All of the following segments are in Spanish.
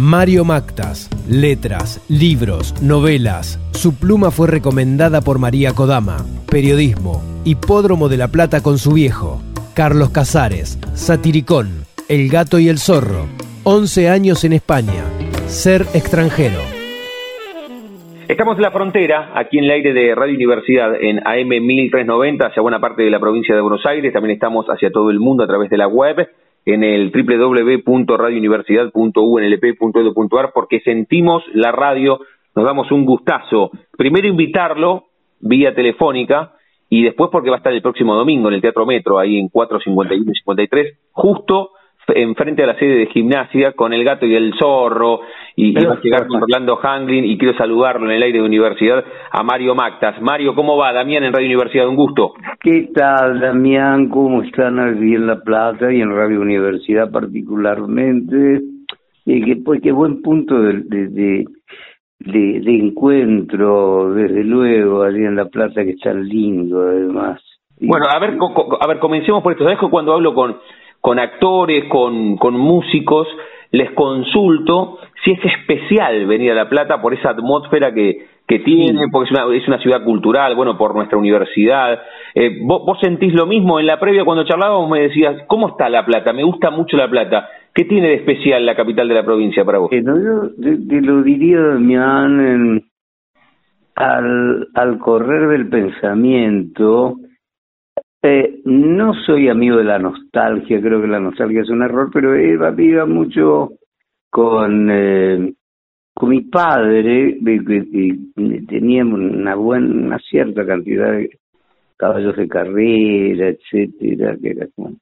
Mario Mactas, letras, libros, novelas. Su pluma fue recomendada por María Kodama. Periodismo, Hipódromo de la Plata con su viejo. Carlos Casares, Satiricón, El gato y el zorro. 11 años en España. Ser extranjero. Estamos en la frontera, aquí en el aire de Radio Universidad, en AM 1390, hacia buena parte de la provincia de Buenos Aires. También estamos hacia todo el mundo a través de la web en el www.radiouniversidad.unlp.edu.ar porque sentimos la radio, nos damos un gustazo. Primero invitarlo vía telefónica y después porque va a estar el próximo domingo en el Teatro Metro, ahí en 451 y 53, justo enfrente a la sede de gimnasia con el gato y el zorro y, va a llegar con Orlando Hanglin y quiero saludarlo en el aire de universidad a Mario Mactas. Mario, ¿cómo va? Damián en Radio Universidad, un gusto. ¿Qué tal, Damián? ¿Cómo están aquí en La Plata y en Radio Universidad particularmente? Y que, pues, qué buen punto de, de, de, encuentro, desde luego, allí en La Plata, que está lindo, además. Bueno, a ver, a ver, comencemos por esto. ¿Sabes que cuando hablo con con actores, con, con músicos, les consulto si es especial venir a La Plata por esa atmósfera que, que tiene, porque es una, es una ciudad cultural, bueno, por nuestra universidad. Eh, ¿vos, sentís lo mismo? En la previa cuando charlábamos me decías, ¿cómo está La Plata? Me gusta mucho La Plata. ¿Qué tiene de especial la capital de la provincia para vos? Eh, yo te, lo diría, Damián, al, al correr del pensamiento, eh, no soy amigo de la nostalgia, creo que la nostalgia es un error, pero Eva viva mucho con, eh, con mi padre, y, teníamos una buena, una cierta cantidad de caballos de carrera, etcétera, que era como,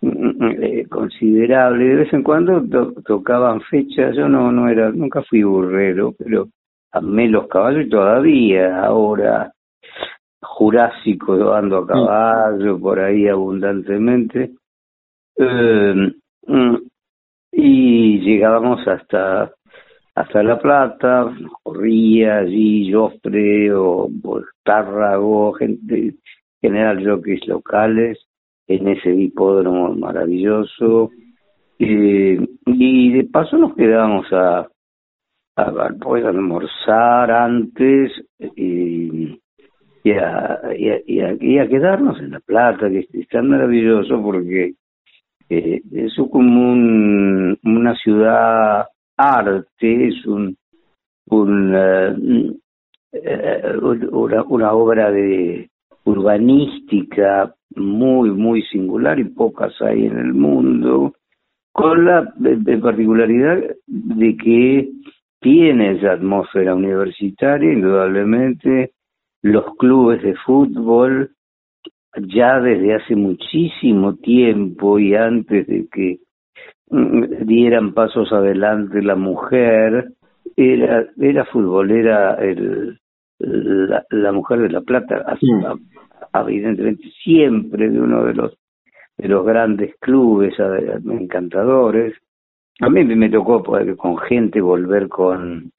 mm, mm, eh, considerable. De vez en cuando tocaban fechas, yo no, no era, nunca fui burrero, pero amé los caballos y todavía ahora jurásico ando a caballo por ahí abundantemente. Eh, mm, y llegábamos hasta hasta La Plata, corría allí Joffre o Tárrago, gente, general jockeys locales, en ese hipódromo maravilloso. Eh, y de paso nos quedábamos a, a, a pues, almorzar antes y, y a, y a, quedarnos en La Plata, que es tan maravilloso porque eh, es como un, una ciudad arte, es un, una, una obra de urbanística muy, muy singular y pocas hay en el mundo, con la particularidad de que tiene esa atmósfera universitaria, indudablemente, los clubes de fútbol ya desde hace muchísimo tiempo y antes de que mm, dieran pasos adelante la mujer, era, era futbolera el, la, mujer de La Plata, evidentemente siempre de uno de los de los grandes clubes encantadores. A mí me tocó con gente volver con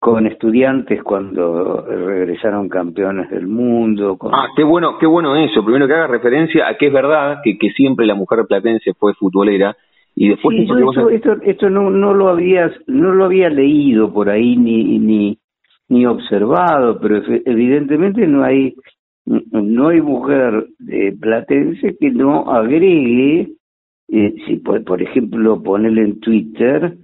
con estudiantes cuando regresaron campeones del mundo. Ah, qué bueno, qué bueno eso. Primero que haga referencia a que es verdad que, que siempre la mujer platense fue futbolera y después esto, esto, no, no lo habías no lo había leído por ahí ni ni ni observado, pero evidentemente no hay no hay mujer eh, platense que no agregue eh, si por, por ejemplo ponerle en Twitter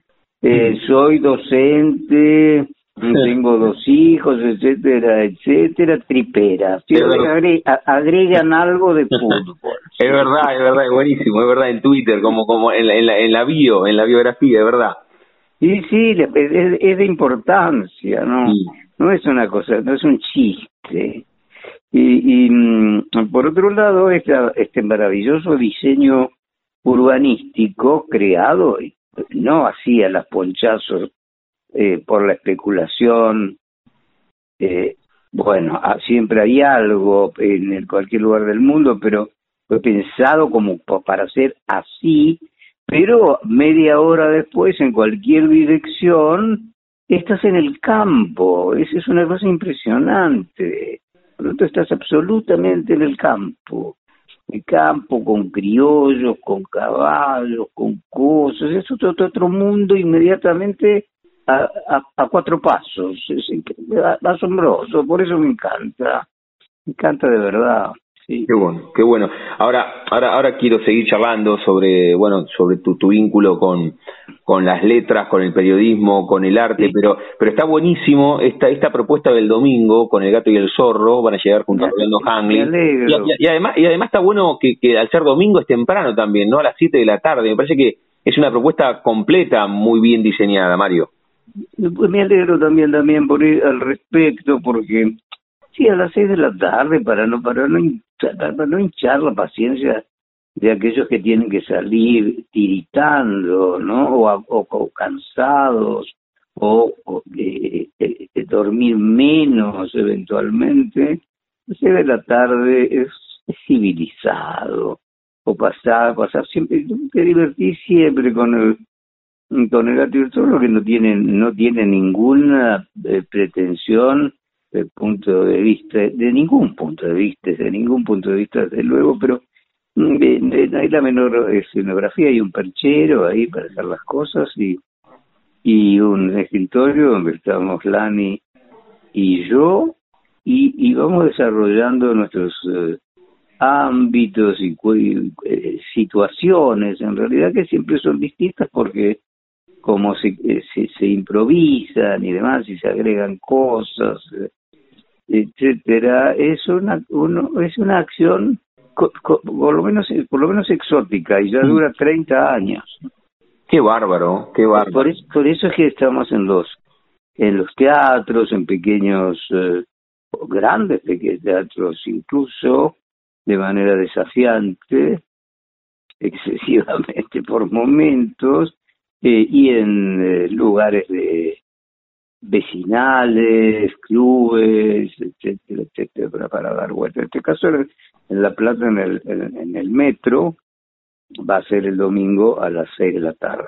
eh, soy docente tengo dos hijos, etcétera, etcétera, tripera. agregan algo de fútbol. Es verdad, es verdad, es buenísimo, es verdad, en Twitter, como como en la, en la, en la bio, en la biografía, es verdad. Sí, sí, es, de importancia, ¿no? No es una cosa, no es un chiste. Y, y mm, por otro lado, este maravilloso diseño urbanístico creado, no hacía las ponchazos eh, por la especulación. Eh, bueno, ah, siempre hay algo en cualquier lugar del mundo, pero fue pensado como para ser así, pero media hora después, en cualquier dirección, estás en el campo. Esa es una cosa impresionante. Por estás absolutamente en el campo. El campo con criollos, con caballos, con cosas. Es otro, otro mundo inmediatamente a, a, cuatro pasos. Es asombroso, por eso me encanta. Me encanta de verdad. Sí. Qué bueno, qué bueno. Ahora, ahora, ahora quiero seguir charlando sobre, bueno, sobre tu, tu vínculo con, con las letras, con el periodismo, con el arte, pero, pero está buenísimo esta, esta propuesta del domingo con el gato y el zorro, van a llegar junto a Orlando Hangley. Y, además, y además está bueno que, que al ser domingo es temprano también, ¿no? A las 7 de la tarde. Me parece que es una propuesta completa, muy bien diseñada, Mario. Me alegro también, también por al respecto, porque sí, a las 6 de la tarde, para no, para no para no hinchar la paciencia de aquellos que tienen que salir tiritando, ¿no? O, cansados, o, eh, eh, dormir menos eventualmente, se de la tarde es, civilizado, o pasar, pasar siempre, te divertí siempre con el con el gato que no tiene, no tiene ninguna eh, pretensión de punto de vista, de ningún punto de vista, de ningún punto de vista, desde luego, pero mm, no hay la menor escenografía, hay un perchero ahí para hacer las cosas y, y un escritorio donde estamos Lani y yo, y, y vamos desarrollando nuestros eh, ámbitos y eh, situaciones, en realidad que siempre son distintas porque como se, eh, se, se, improvisan y demás y se agregan cosas, etcétera, es una uno, es una acción por lo menos por lo menos exótica y ya mm. dura 30 años. Qué bárbaro, qué bárbaro. Por, eso, por eso es que estamos en los en los teatros, en pequeños eh, grandes pequeños teatros incluso de manera desafiante, excesivamente por momentos, eh, y en eh, lugares de vecinales, clubes, etcétera, etcétera, para dar vuelta. En este caso, en La Plata, en el, en, el metro, va a ser el domingo a las seis de la tarde.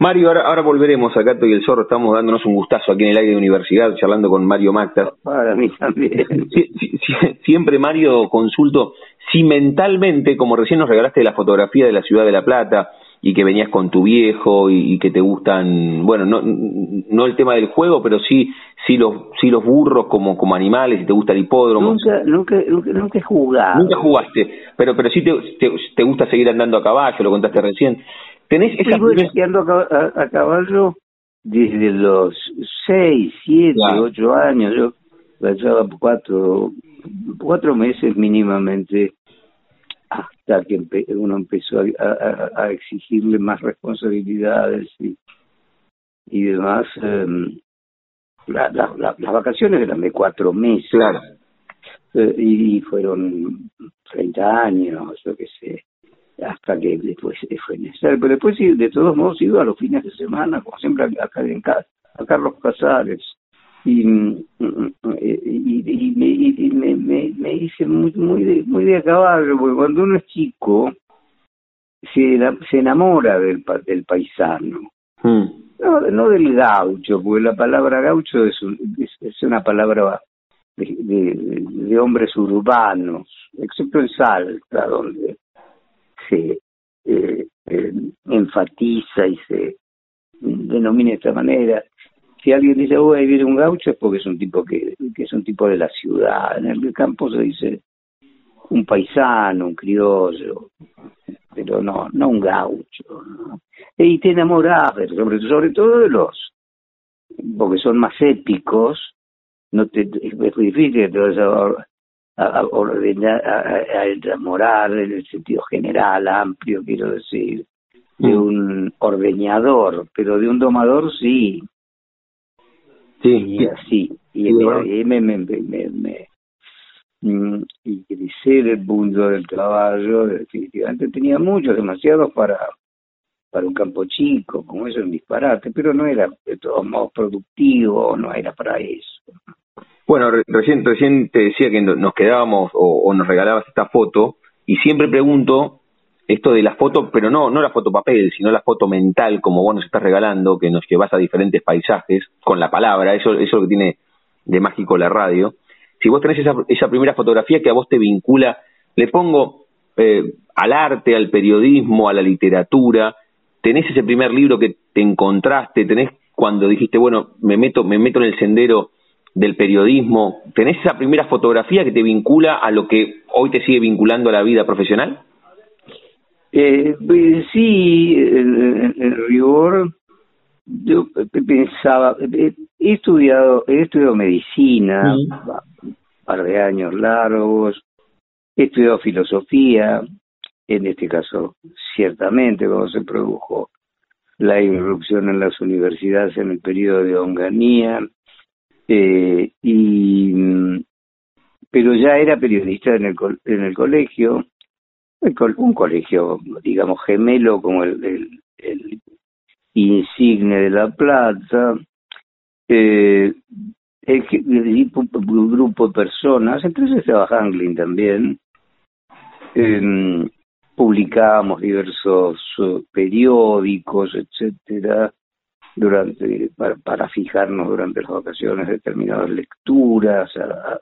Mario, ahora, ahora volveremos a Gato y el Zorro, estamos dándonos un gustazo aquí en el aire de universidad, charlando con Mario Macta. Para mí también. siempre, Mario, consulto, si mentalmente, como recién nos regalaste la fotografía de la ciudad de La Plata, y que venías con tu viejo y, que te gustan, bueno, no, no el tema del juego, pero sí sí los sí los burros como como animales y te gusta el hipódromo. Nunca nunca nunca, he jugado. Nunca jugaste, pero pero sí te, te, gusta seguir andando a caballo, lo contaste recién. ¿Tenés esa sí, ando a, caballo desde los seis, siete, ocho años. Yo llevaba cuatro cuatro meses mínimamente hasta que uno empezó a, exigirle más responsabilidades y, y demás. Em, las vacaciones eran de cuatro meses. Claro. Eh, y fueron 30 años, yo qué sé, hasta que después fue necesario. Pero después, de todos modos, iba a los fines de semana, como siempre, acá en casa, a Carlos Casares y, y, y, me, me, me, hice muy, muy, de, muy de caballo, porque cuando uno es chico se, se enamora del, del paisano. Hmm. No, no del gaucho, porque la palabra gaucho es, es, una palabra de, de, de, hombres urbanos, excepto en Salta, donde se eh, eh, enfatiza y se denomina de esta manera si alguien dice, oh, ahí viene un gaucho, es porque es un tipo que, que es un tipo de la ciudad. En el campo se dice un paisano, un criollo, pero no, no un gaucho. Y te enamoras, sobre, sobre todo de los, porque son más épicos, no te, es muy difícil que te a, a, ordenar, a, enamorar en el sentido general, amplio, quiero decir, de mm. un ordeñador, pero de un domador sí. Sí, y así, y, me, me, me, me, mm, y crecer el mundo del trabajo, definitivamente tenía muchos, demasiados para para un campo chico, como eso es un disparate, pero no era de todos modos productivo, no era para eso. Bueno, recién, recién te decía que nos quedábamos o, nos regalabas esta foto y siempre pregunto esto de la foto, pero no, no la foto papel, sino la foto mental, como vos nos estás regalando, que nos llevas a diferentes paisajes con la palabra, eso, eso es lo que tiene de mágico la radio. Si vos tenés esa, esa primera fotografía que a vos te vincula, le pongo eh, al arte, al periodismo, a la literatura, tenés ese primer libro que te encontraste, tenés cuando dijiste, bueno, me meto, me meto en el sendero del periodismo, ¿tenés esa primera fotografía que te vincula a lo que hoy te sigue vinculando a la vida profesional? Eh, pues, sí, en, rigor, yo pensaba, he estudiado, he estudiado medicina, un par de años largos, he estudiado filosofía, en este caso, ciertamente, cuando se produjo la irrupción en las universidades en el periodo de Onganía, eh, y pero ya era periodista en el, en el colegio, un colegio, digamos, gemelo como el, el, insigne de La Plata, eh, un grupo de personas, entonces estaba Hanglin también, eh, publicábamos diversos periódicos, etcétera, durante para, fijarnos durante las vacaciones determinadas lecturas, a,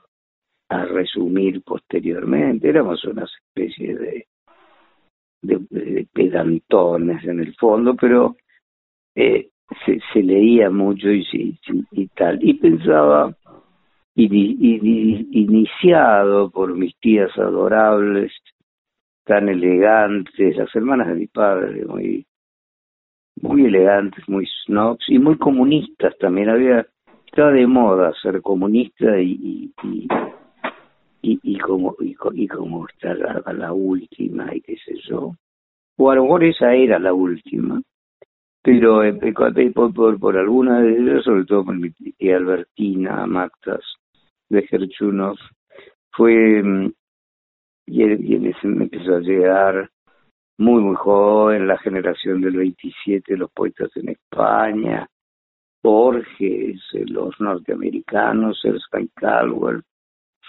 resumir posteriormente. Éramos una especie de, de, pedantones en el fondo, pero eh, se, se, leía mucho y, y, y, tal. Y pensaba, iniciado por mis tías adorables, tan elegantes, las hermanas de mi padre, muy muy elegantes, muy snobs y muy comunistas también. Había, estaba de moda ser comunista y, y, y, y como y, como estar a la última y qué sé yo. O a lo mejor esa era la última, pero eh, eh, por, por, por alguna de ellas, sobre todo por mi tía Albertina Mactas de Gerchunov, fue mm, y, y ese me empezó a llegar muy, muy joven, la generación del 27, los poetas en España, Borges, los norteamericanos, Erskine Caldwell,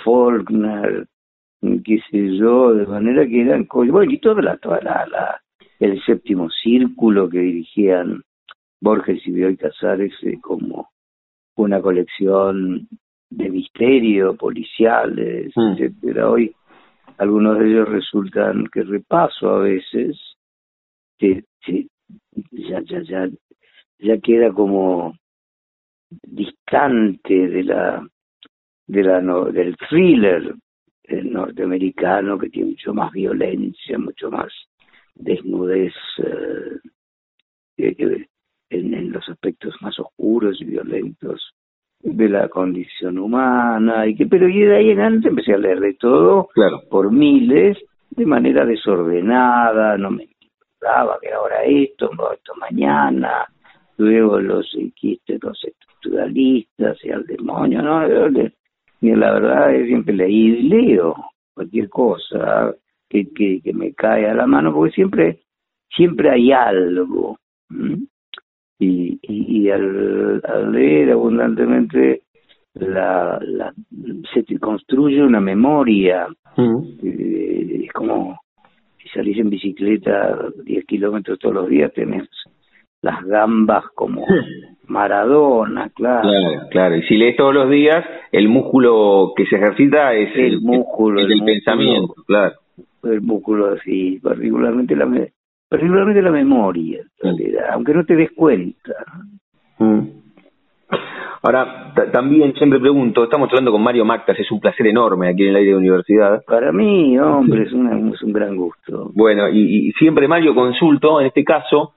Faulkner, qué sé yo, de manera que eran, bueno, y toda la, toda la, el séptimo círculo que dirigían Borges y Bioy Casares eh, como una colección de misterio, policiales, mm. etcétera. Hoy algunos de ellos resultan que repaso a veces, que, ya, ya, ya, ya queda como distante de la, de la del thriller norteamericano que tiene mucho más violencia, mucho más desnudez eh, en, en, los aspectos más oscuros y violentos de la condición humana y que pero y de ahí en adelante empecé a leer de todo claro. por miles de manera desordenada no me daba que ahora esto esto mañana luego los quistes los estructuralistas y al demonio no ni la verdad es siempre leí y leo cualquier cosa que, que, que me cae a la mano porque siempre siempre hay algo y, y, al, leer abundantemente la, la, se construye una memoria. Eh, es como si salís en bicicleta 10 kilómetros todos los días tenés las gambas como Maradona, claro. Claro, claro. Y si lees todos los días, el músculo que se ejercita es el, músculo del pensamiento, claro. El músculo, sí, particularmente la, particularmente la memoria, aunque no te des cuenta. Mm. Ahora, también siempre pregunto, estamos hablando con Mario Mactas, es un placer enorme aquí en el aire de universidad. Para mí, hombre, es, es un gran gusto. Bueno, y, y, siempre Mario consulto, en este caso,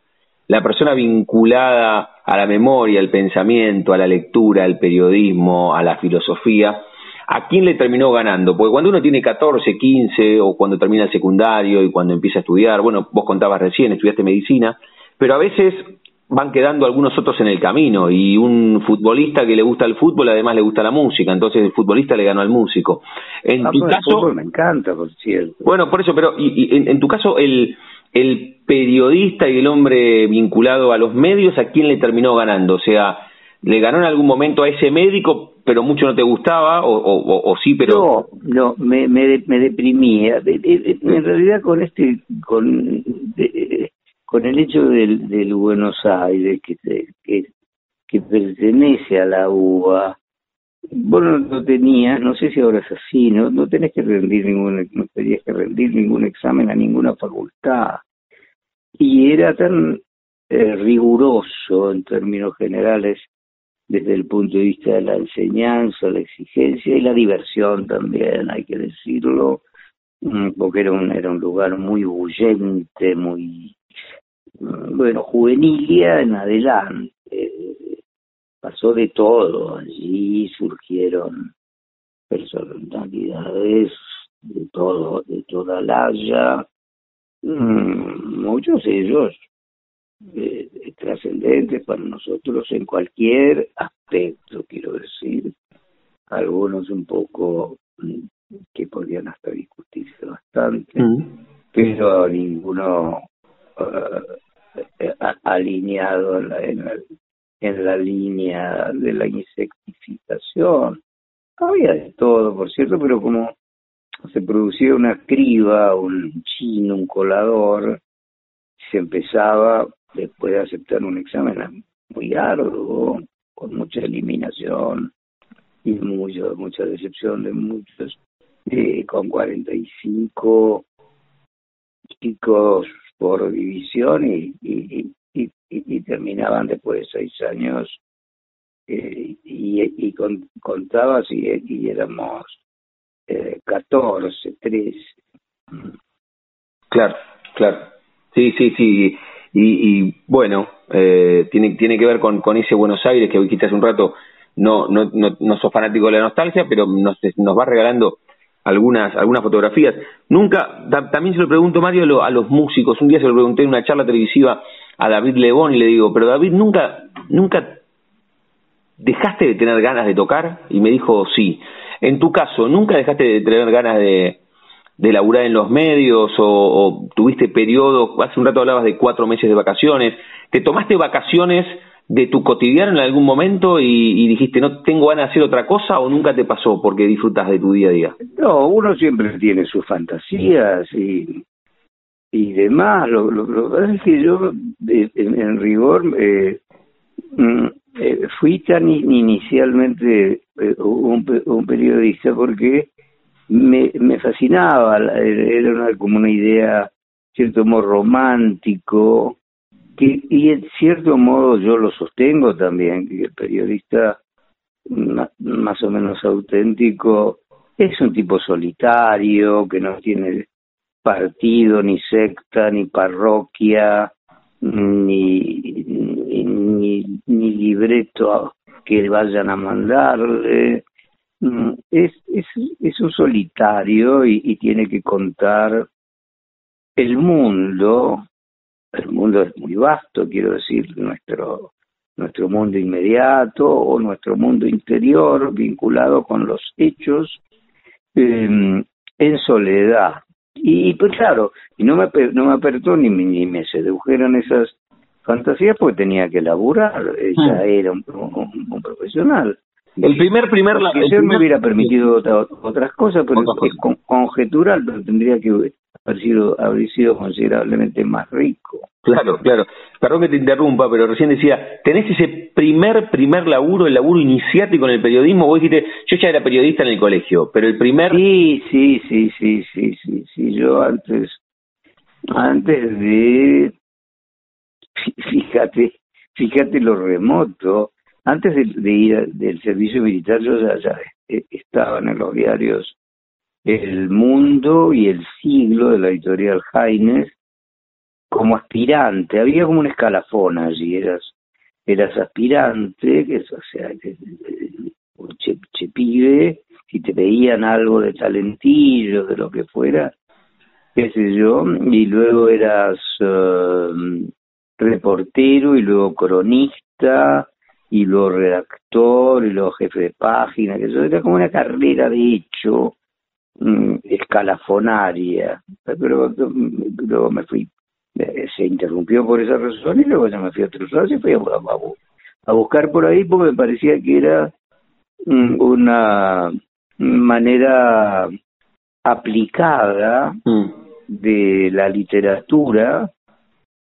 la persona vinculada a la memoria, al pensamiento, a la lectura, al periodismo, a la filosofía, ¿a quién le terminó ganando? Porque cuando uno tiene 14, 15 o cuando termina el secundario y cuando empieza a estudiar, bueno, vos contabas recién, estudiaste medicina, pero a veces van quedando algunos otros en el camino y un futbolista que le gusta el fútbol además le gusta la música, entonces el futbolista le ganó al músico. En ah, tu caso, me encanta, por cierto. Bueno, por eso, pero y, en, tu caso el el periodista y el hombre vinculado a los medios, ¿a quién le terminó ganando? O sea, le ganó en algún momento a ese médico, pero mucho no te gustaba, o, sí, pero... No, no, me, me, me deprimía. En realidad con este, con, con el hecho del, del Buenos Aires, que, que, que pertenece a la UBA, vos no, no tenías, no sé si ahora es así, no, no tenés que rendir ningún, no tenías que rendir ningún examen a ninguna facultad. Y era tan eh, riguroso en términos generales desde el punto de vista de la enseñanza, la exigencia y la diversión también, hay que decirlo, mm, porque era un, era un lugar muy bullente, muy, mm, bueno, juvenilia en adelante. Pasó de todo, allí surgieron personalidades de todo, de toda la haya, mm, muchos de ellos eh, trascendentes para nosotros en cualquier aspecto, quiero decir, algunos un poco mm, que podían hasta discutirse bastante, mm. pero ninguno uh, alineado en la, en, la, en la línea de la insectificación. Había de todo, por cierto, pero como se producía una criba, un chino, un colador, se empezaba después de aceptar un examen muy arduo, con mucha eliminación y mucho, mucha decepción de muchos, eh, con 45 chicos por división y, y, y, terminaban después de seis años eh, y, y con, contabas y, éramos eh, 14, 13. Claro, claro. Sí, sí, sí. Y, y bueno, eh, tiene, tiene que ver con, con ese Buenos Aires que hoy quizás un rato no, no, no, no sos fanático de la nostalgia, pero nos, nos va regalando algunas algunas fotografías. Nunca, también se lo pregunto, Mario, a los músicos. Un día se lo pregunté en una charla televisiva a David Lebón y le digo, pero David, ¿nunca, nunca dejaste de tener ganas de tocar? Y me dijo, sí. En tu caso, ¿nunca dejaste de tener ganas de, de laburar en los medios o, tuviste periodos, hace un rato hablabas de cuatro meses de vacaciones, ¿te tomaste vacaciones de tu cotidiano en algún momento y, dijiste no tengo ganas de hacer otra cosa o nunca te pasó porque disfrutas de tu día a día? No, uno siempre tiene sus fantasías y, y demás. Lo, lo, es que yo, en, rigor, eh, mm, eh, fui tan inicialmente eh, un, un periodista porque me, me fascinaba, era una, como una idea, cierto modo, romántico, que, y en cierto modo yo lo sostengo también, que el periodista más o menos auténtico es un tipo solitario, que no tiene partido, ni secta, ni parroquia, ni, ni, ni libreto que vayan a mandarle, Mm, es, es, es un solitario y, tiene que contar el mundo, el mundo es muy vasto, quiero decir, nuestro, nuestro mundo inmediato o nuestro mundo interior vinculado con los hechos em, en soledad. Y, pues claro, y no me, no me apertó ni, ni me sedujeron esas fantasías porque tenía que laburar, ella mm. era un, un profesional. El primer, primer, la, el me hubiera permitido otras cosas, pero es conjetural, pero tendría que haber sido, haber sido considerablemente más rico. Claro, claro. Perdón que te interrumpa, pero recién decía, ¿tenés ese primer, primer laburo, el laburo iniciático en el periodismo? Vos dijiste, yo ya era periodista en el colegio, pero el primer... Sí, sí, sí, sí, sí, sí, sí. Yo antes, antes de... Fíjate, fíjate lo remoto antes de, ir del servicio militar yo ya, eh, estaba en los diarios El Mundo y El Siglo de la editorial Jaines como aspirante. Había como un escalafón allí, eras, eras aspirante, que o sea, que, che, che si te veían algo de talentillo, de lo que fuera, qué sé yo, y luego eras eh, reportero y luego cronista y luego redactor y luego jefe de página, que eso era como una carrera de hecho escalafonaria, pero luego me fui, se interrumpió por esa razón y luego ya me fui a otros lados y fui a, a buscar por ahí porque me parecía que era mm, una manera aplicada mm. de la literatura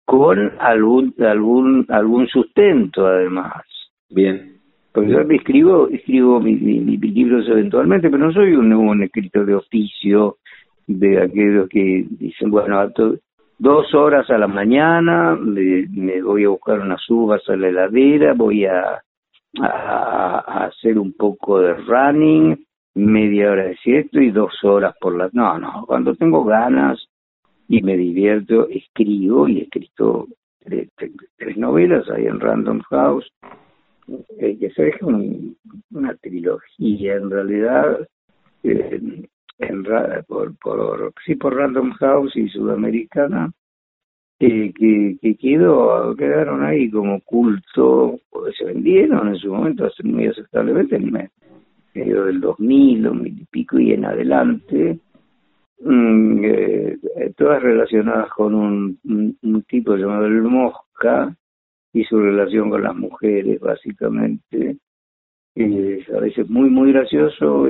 con algún algún algún sustento además bien porque yo escribo escribo mis, libros eventualmente pero no soy un, un escritor de oficio de aquellos que dicen bueno dos horas a la mañana me, voy a buscar unas uvas a la heladera voy a, a hacer un poco de running media hora de siesta y dos horas por la... No, no, cuando tengo ganas y me divierto, escribo y he escrito tres, novelas ahí en Random House, que se deja una trilogía en realidad, eh, en, por, por, sí, por Random House y Sudamericana, que, que quedó, quedaron ahí como culto, se vendieron en su momento muy aceptablemente, me, medio del 2000, 2000 y pico y en adelante, mm, eh, todas relacionadas con un, un, tipo llamado el Mosca y su relación con las mujeres, básicamente. a veces muy, muy gracioso,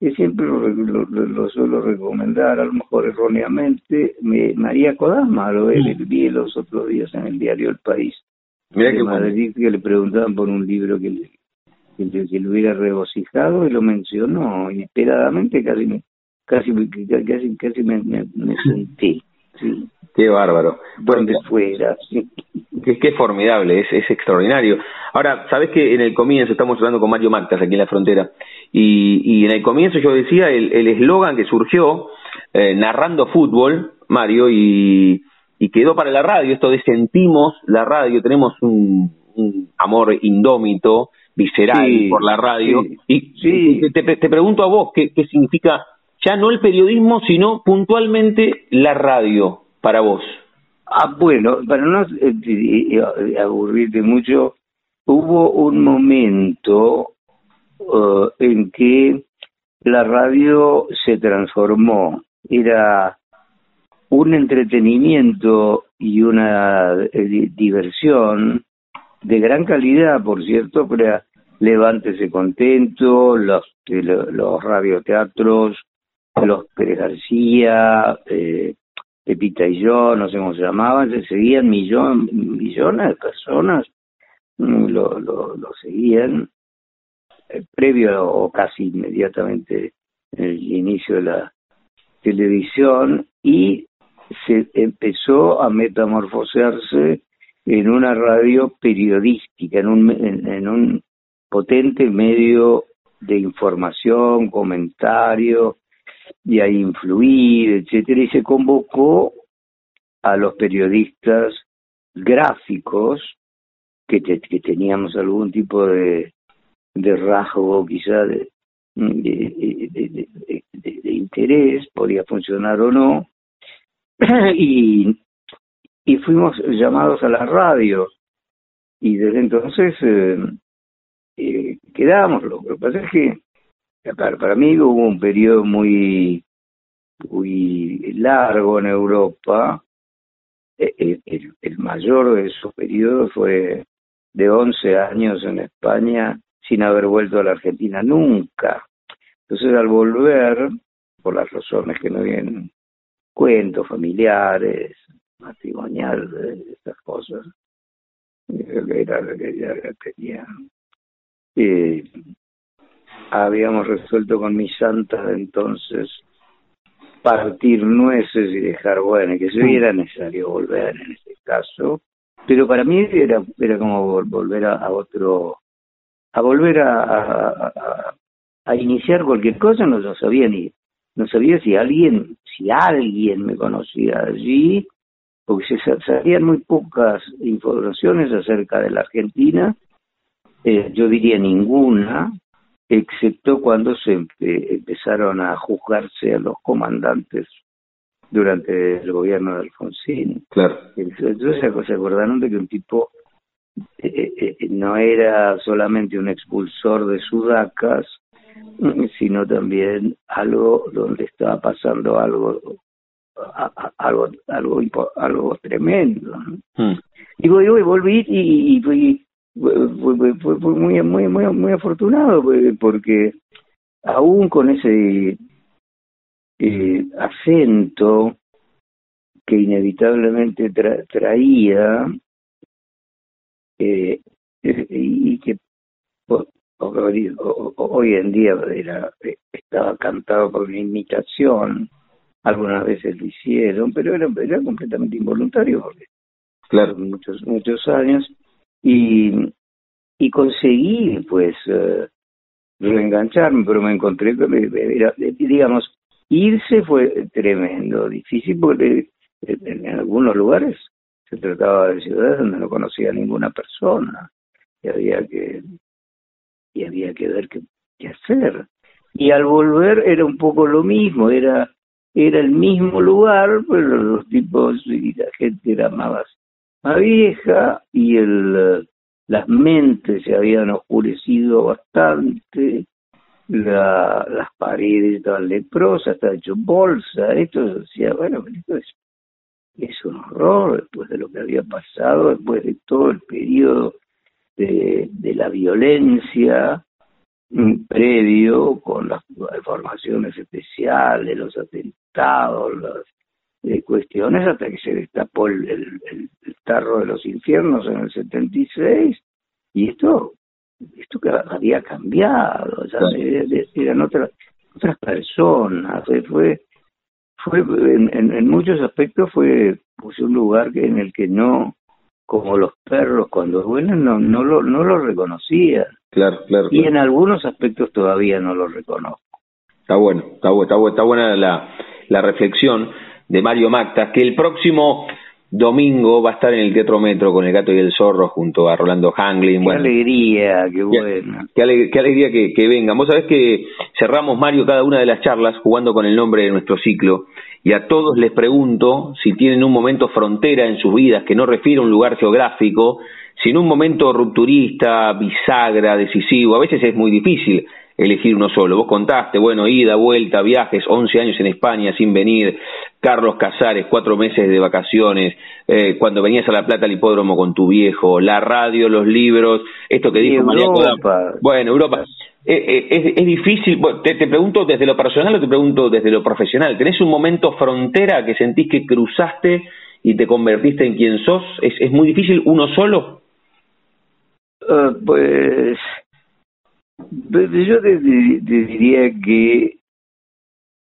y siempre lo, suelo recomendar, a lo mejor erróneamente, me, María Kodama, lo vi los otros días en el diario El País. Mira que, que le preguntaban por un libro que le, que, lo hubiera regocijado y lo mencionó inesperadamente casi me casi casi casi me, me, sentí sí qué bárbaro donde fuera sí. qué, qué formidable es es extraordinario ahora sabes que en el comienzo estamos hablando con Mario Mactas aquí en la frontera y, y en el comienzo yo decía el eslogan que surgió eh, narrando fútbol Mario y y quedó para la radio esto de sentimos la radio tenemos un, un amor indómito visceral por la radio. y Te, te, pregunto a vos qué, qué significa ya no el periodismo, sino puntualmente la radio para vos. Ah, bueno, para no eh, eh, aburrirte mucho, hubo un momento uh, en que la radio se transformó. Era un entretenimiento y una eh, diversión de gran calidad, por cierto, pero Levántese Contento, los, los radioteatros, los Pérez García, eh, Pepita y yo, no sé cómo se llamaban, se seguían millón, millones de personas, mm, lo, lo, lo seguían, eh, previo o casi inmediatamente el inicio de la televisión y se empezó a metamorfosearse en una radio periodística, en un, en, un potente medio de información, comentario, y a influir, etcétera, y se convocó a los periodistas gráficos que, que teníamos algún tipo de, de rasgo quizá de, de, interés, podía funcionar o no, y y fuimos llamados a la radio y desde entonces eh, eh. Lo que pasa es que para, para mí hubo un periodo muy muy largo en Europa. E, e, el, mayor de esos periodos fue de 11 años en España sin haber vuelto a la Argentina nunca. Entonces al volver, por las razones que no vienen cuentos familiares, matrimonial estas cosas. Era ya tenía. Y habíamos resuelto con mi santa entonces partir nueces y dejar, bueno, que se hubiera necesario volver en este caso, pero para mí era, era como volver a, otro, a volver a, a, iniciar cualquier cosa, no, no sabía ni, no sabía si alguien, si alguien me conocía allí, porque se sabían muy pocas informaciones acerca de la Argentina, eh, yo diría ninguna, excepto cuando se empezaron a juzgarse a los comandantes durante el gobierno de Alfonsín. Claro. Entonces se acordaron de que un tipo eh, eh, no era solamente un expulsor de sudacas, sino también algo donde estaba pasando algo algo algo algo tremendo y voy, volví y, y, fue, fue, muy, muy, muy, muy afortunado porque aún con ese eh, acento que inevitablemente traía eh, eh, y que hoy en día era, estaba cantado por una imitación, algunas veces lo hicieron, pero era, era completamente involuntario porque claro. muchos muchos años y y conseguí pues uh, reengancharme, pero me encontré que era, digamos irse fue tremendo, difícil porque en algunos lugares se trataba de ciudades donde no conocía ninguna persona y había que y había que ver qué, qué hacer. Y al volver era un poco lo mismo era era el mismo lugar pero los tipos y la gente era más, más vieja y el las mentes se habían oscurecido bastante la, las paredes estaban leprosas estaba hecho bolsa esto decía bueno esto es es un horror después de lo que había pasado, después de todo el periodo de, de la violencia mm, previo con las formaciones especiales, los atentados, las eh, cuestiones, hasta que se destapó el, el, tarro de los infiernos en el 76, y esto esto que había cambiado, ya eran otras otras personas, fue fue en, en, muchos aspectos fue pues, un lugar que, en el que no como los perros cuando vuelan no no lo no lo reconocía claro claro y en algunos aspectos todavía no lo reconozco. Está bueno está bueno está, buena la la reflexión de Mario Macta que el próximo domingo va a estar en el Teatro Metro con el gato y el zorro junto a Rolando Hanglin. Qué alegría, qué bueno. Qué, alegría que, que vengan. Vos sabés que cerramos, Mario, cada una de las charlas jugando con el nombre de nuestro ciclo y a todos les pregunto si tienen un momento frontera en sus vidas que no refiere a un lugar geográfico, sino un momento rupturista, bisagra, decisivo. A veces es muy difícil elegir uno solo. Vos contaste, bueno, ida, vuelta, viajes, 11 años en España sin venir, Carlos Casares, cuatro meses de vacaciones, eh, cuando venías a La Plata al hipódromo con tu viejo, la radio, los libros, esto que dijo María Bueno, Europa. Eh, eh, es, es, difícil, te, te, pregunto desde lo personal o te pregunto desde lo profesional. ¿Tenés un momento frontera que sentís que cruzaste y te convertiste en quien sos? ¿Es, es muy difícil uno solo? pues yo te, diría que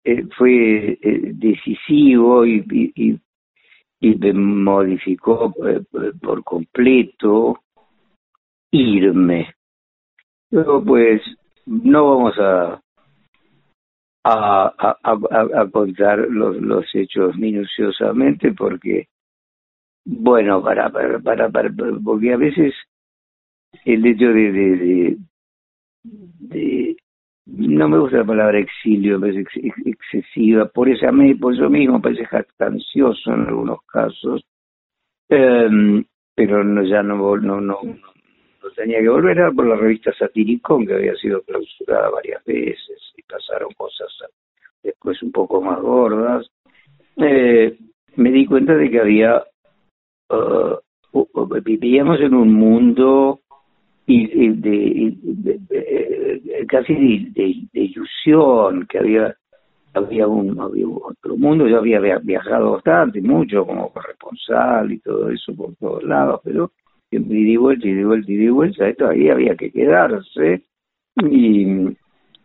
eh, fue eh, decisivo y, y, y, me modificó eh, por completo irme. Luego, pues, no vamos a a, contar los, los hechos minuciosamente porque, bueno, para, para, para, para porque a veces el hecho de, de no me gusta la palabra exilio, me parece excesiva, por esa por eso mismo me parece jactancioso en algunos casos, em, pero no, ya no, no, no, no, tenía que volver, por la revista Satiricón, que había sido clausurada varias veces y pasaron cosas después un poco más gordas. Eh, me di cuenta de que había, uh, vivíamos en un mundo y, de, de, casi de, ilusión, que había había un había otro mundo, yo había viajado bastante, mucho como corresponsal y todo eso por todos lados, pero siempre de vuelta y de vuelta y de vuelta, esto ahí había que quedarse. Y,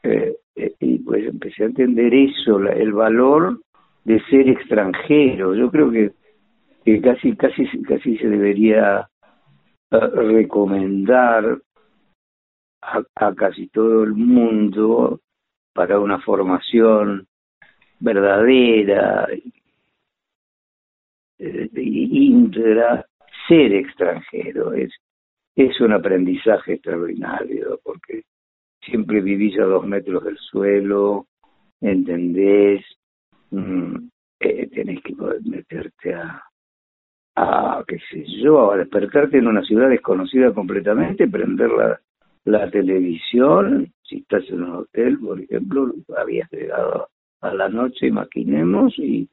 eh, eh, y pues empecé a entender eso, la, el valor de ser extranjero, yo creo que, que casi casi casi se debería recomendar a, casi todo el mundo para una formación verdadera eh, íntegra ser extranjero. Es es un aprendizaje extraordinario porque siempre vivís a dos metros del suelo entendés mm, eh, tenés que meterte a a, qué sé yo, a despertarte en una ciudad desconocida completamente, prender la, la televisión, si estás en un hotel, por ejemplo, habías llegado a la noche, imaginemos, y,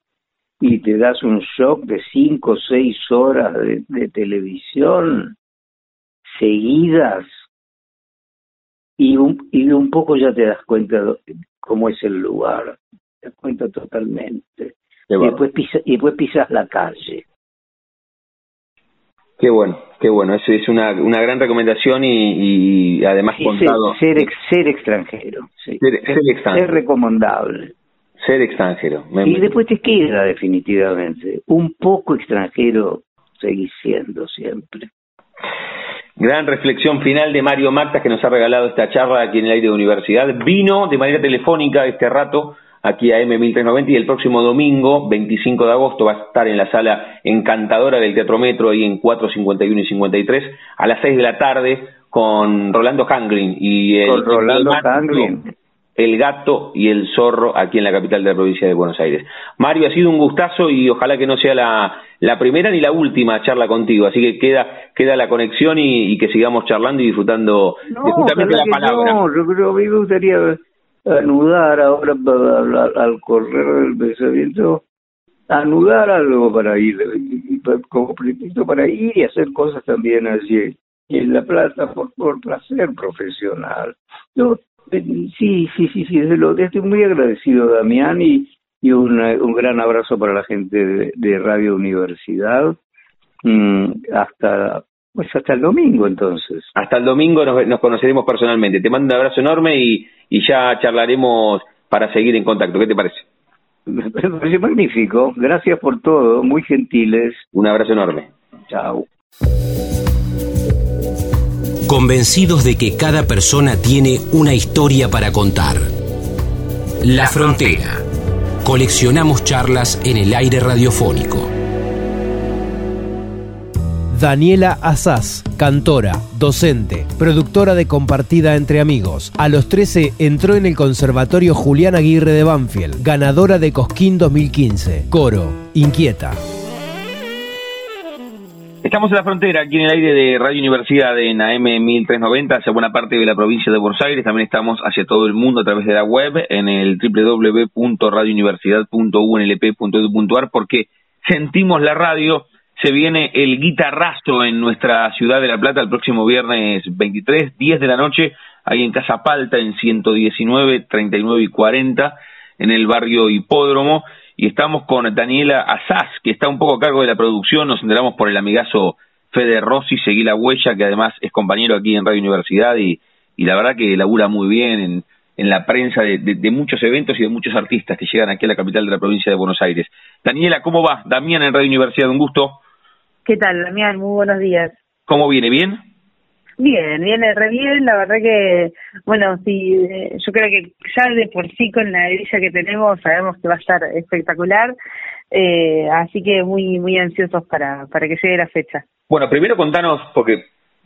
y te das un shock de cinco o seis horas de, de televisión seguidas y un, y un poco ya te das cuenta de cómo es el lugar, te das cuenta totalmente. Y después, y después pisas la calle. Qué bueno, qué bueno. Eso es una, una gran recomendación y, y además contado. Ser, ser, extranjero. Sí. Ser, extranjero. Es recomendable. Ser extranjero. y después te queda definitivamente. Un poco extranjero seguís siendo siempre. Gran reflexión final de Mario Mactas que nos ha regalado esta charla aquí en el aire de universidad. Vino de manera telefónica este rato aquí a M1390 y el próximo domingo, 25 de agosto, va a estar en la sala encantadora del Teatro Metro, ahí en 451 y 53, a las 6 de la tarde, con Rolando Hanglin y el, Rolando el gato y el zorro aquí en la capital de la provincia de Buenos Aires. Mario, ha sido un gustazo y ojalá que no sea la, la primera ni la última charla contigo, así que queda, queda la conexión y, que sigamos charlando y disfrutando de justamente la palabra. No, yo que me gustaría anudar ahora al correr del pensamiento, anudar algo para ir, como pretexto para ir y hacer cosas también allí en La Plata por, por placer profesional. Yo, sí, sí, sí, sí, desde lo, estoy muy agradecido, Damián, y, y un, un gran abrazo para la gente de, Radio Universidad. Mm, hasta pues hasta el domingo entonces. Hasta el domingo nos, nos conoceremos personalmente. Te mando un abrazo enorme y, y ya charlaremos para seguir en contacto. ¿Qué te parece? Me parece magnífico. Gracias por todo. Muy gentiles. Un abrazo enorme. Chao. Convencidos de que cada persona tiene una historia para contar. La frontera. Coleccionamos charlas en el aire radiofónico. Daniela Asaz, cantora, docente, productora de Compartida entre Amigos. A los 13 entró en el Conservatorio Julián Aguirre de Banfield, ganadora de Cosquín 2015. Coro, inquieta. Estamos en la frontera, aquí en el aire de Radio Universidad en AM 1390, hacia buena parte de la provincia de Buenos Aires. También estamos hacia todo el mundo a través de la web en el www.radiouniversidad.unlp.edu.ar porque sentimos la radio se viene el guitarrazo en nuestra ciudad de La Plata el próximo viernes 23, 10 de la noche, ahí en Casa Palta, en 119, 39 y 40, en el barrio Hipódromo. Y estamos con Daniela Azaz, que está un poco a cargo de la producción. Nos enteramos por el amigazo Fede Rossi, Seguí la Huella, que además es compañero aquí en Radio Universidad y, y la verdad que labura muy bien en, en la prensa de, de, muchos eventos y de muchos artistas que llegan aquí a la capital de la provincia de Buenos Aires. Daniela, ¿cómo va? Damián en Radio Universidad, un gusto. ¿Qué tal, Damián? Muy buenos días. ¿Cómo viene? ¿Bien? Bien, viene re bien. La verdad que, bueno, sí, eh, yo creo que ya de por sí con la grilla que tenemos sabemos que va a estar espectacular. Eh, así que muy muy ansiosos para, para que llegue la fecha. Bueno, primero contanos, porque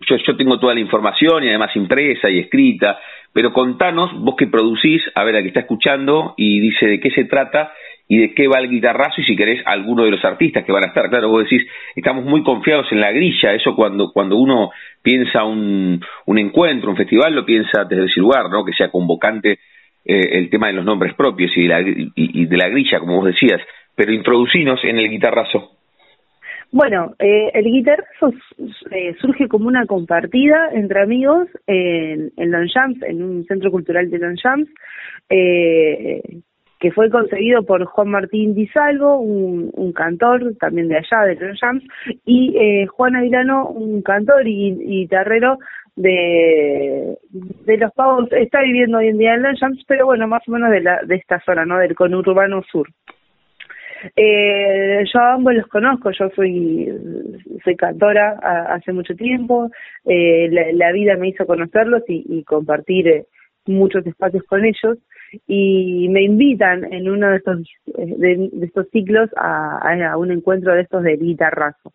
yo, yo tengo toda la información y además impresa y escrita, pero contanos, vos que producís, a ver, a que está escuchando y dice de qué se trata y de qué va el guitarrazo y si querés alguno de los artistas que van a estar. Claro, vos decís, estamos muy confiados en la grilla, eso cuando, cuando uno piensa un, un encuentro, un festival, lo piensa desde ese lugar, ¿no? Que sea convocante eh, el tema de los nombres propios y de, la, y, de la grilla, como vos decías, pero introducinos en el guitarrazo. Bueno, eh, el guitarrazo eh, surge como una compartida entre amigos en, en Longchamps, en un centro cultural de Longchamps, eh, que fue concebido por Juan Martín Di un, cantor también de allá, de Los Jams, y eh, Juan Avilano, un cantor y, guitarrero de, de los pavos, está viviendo hoy en día en Los Jams, pero bueno, más o menos de, la, de esta zona, ¿no? Del conurbano sur. Eh, yo a ambos los conozco, yo soy, soy cantora hace mucho tiempo, eh, la, vida me hizo conocerlos y, y compartir eh, muchos espacios con ellos y me invitan en uno de estos de, estos ciclos a, a, un encuentro de estos de guitarrazo.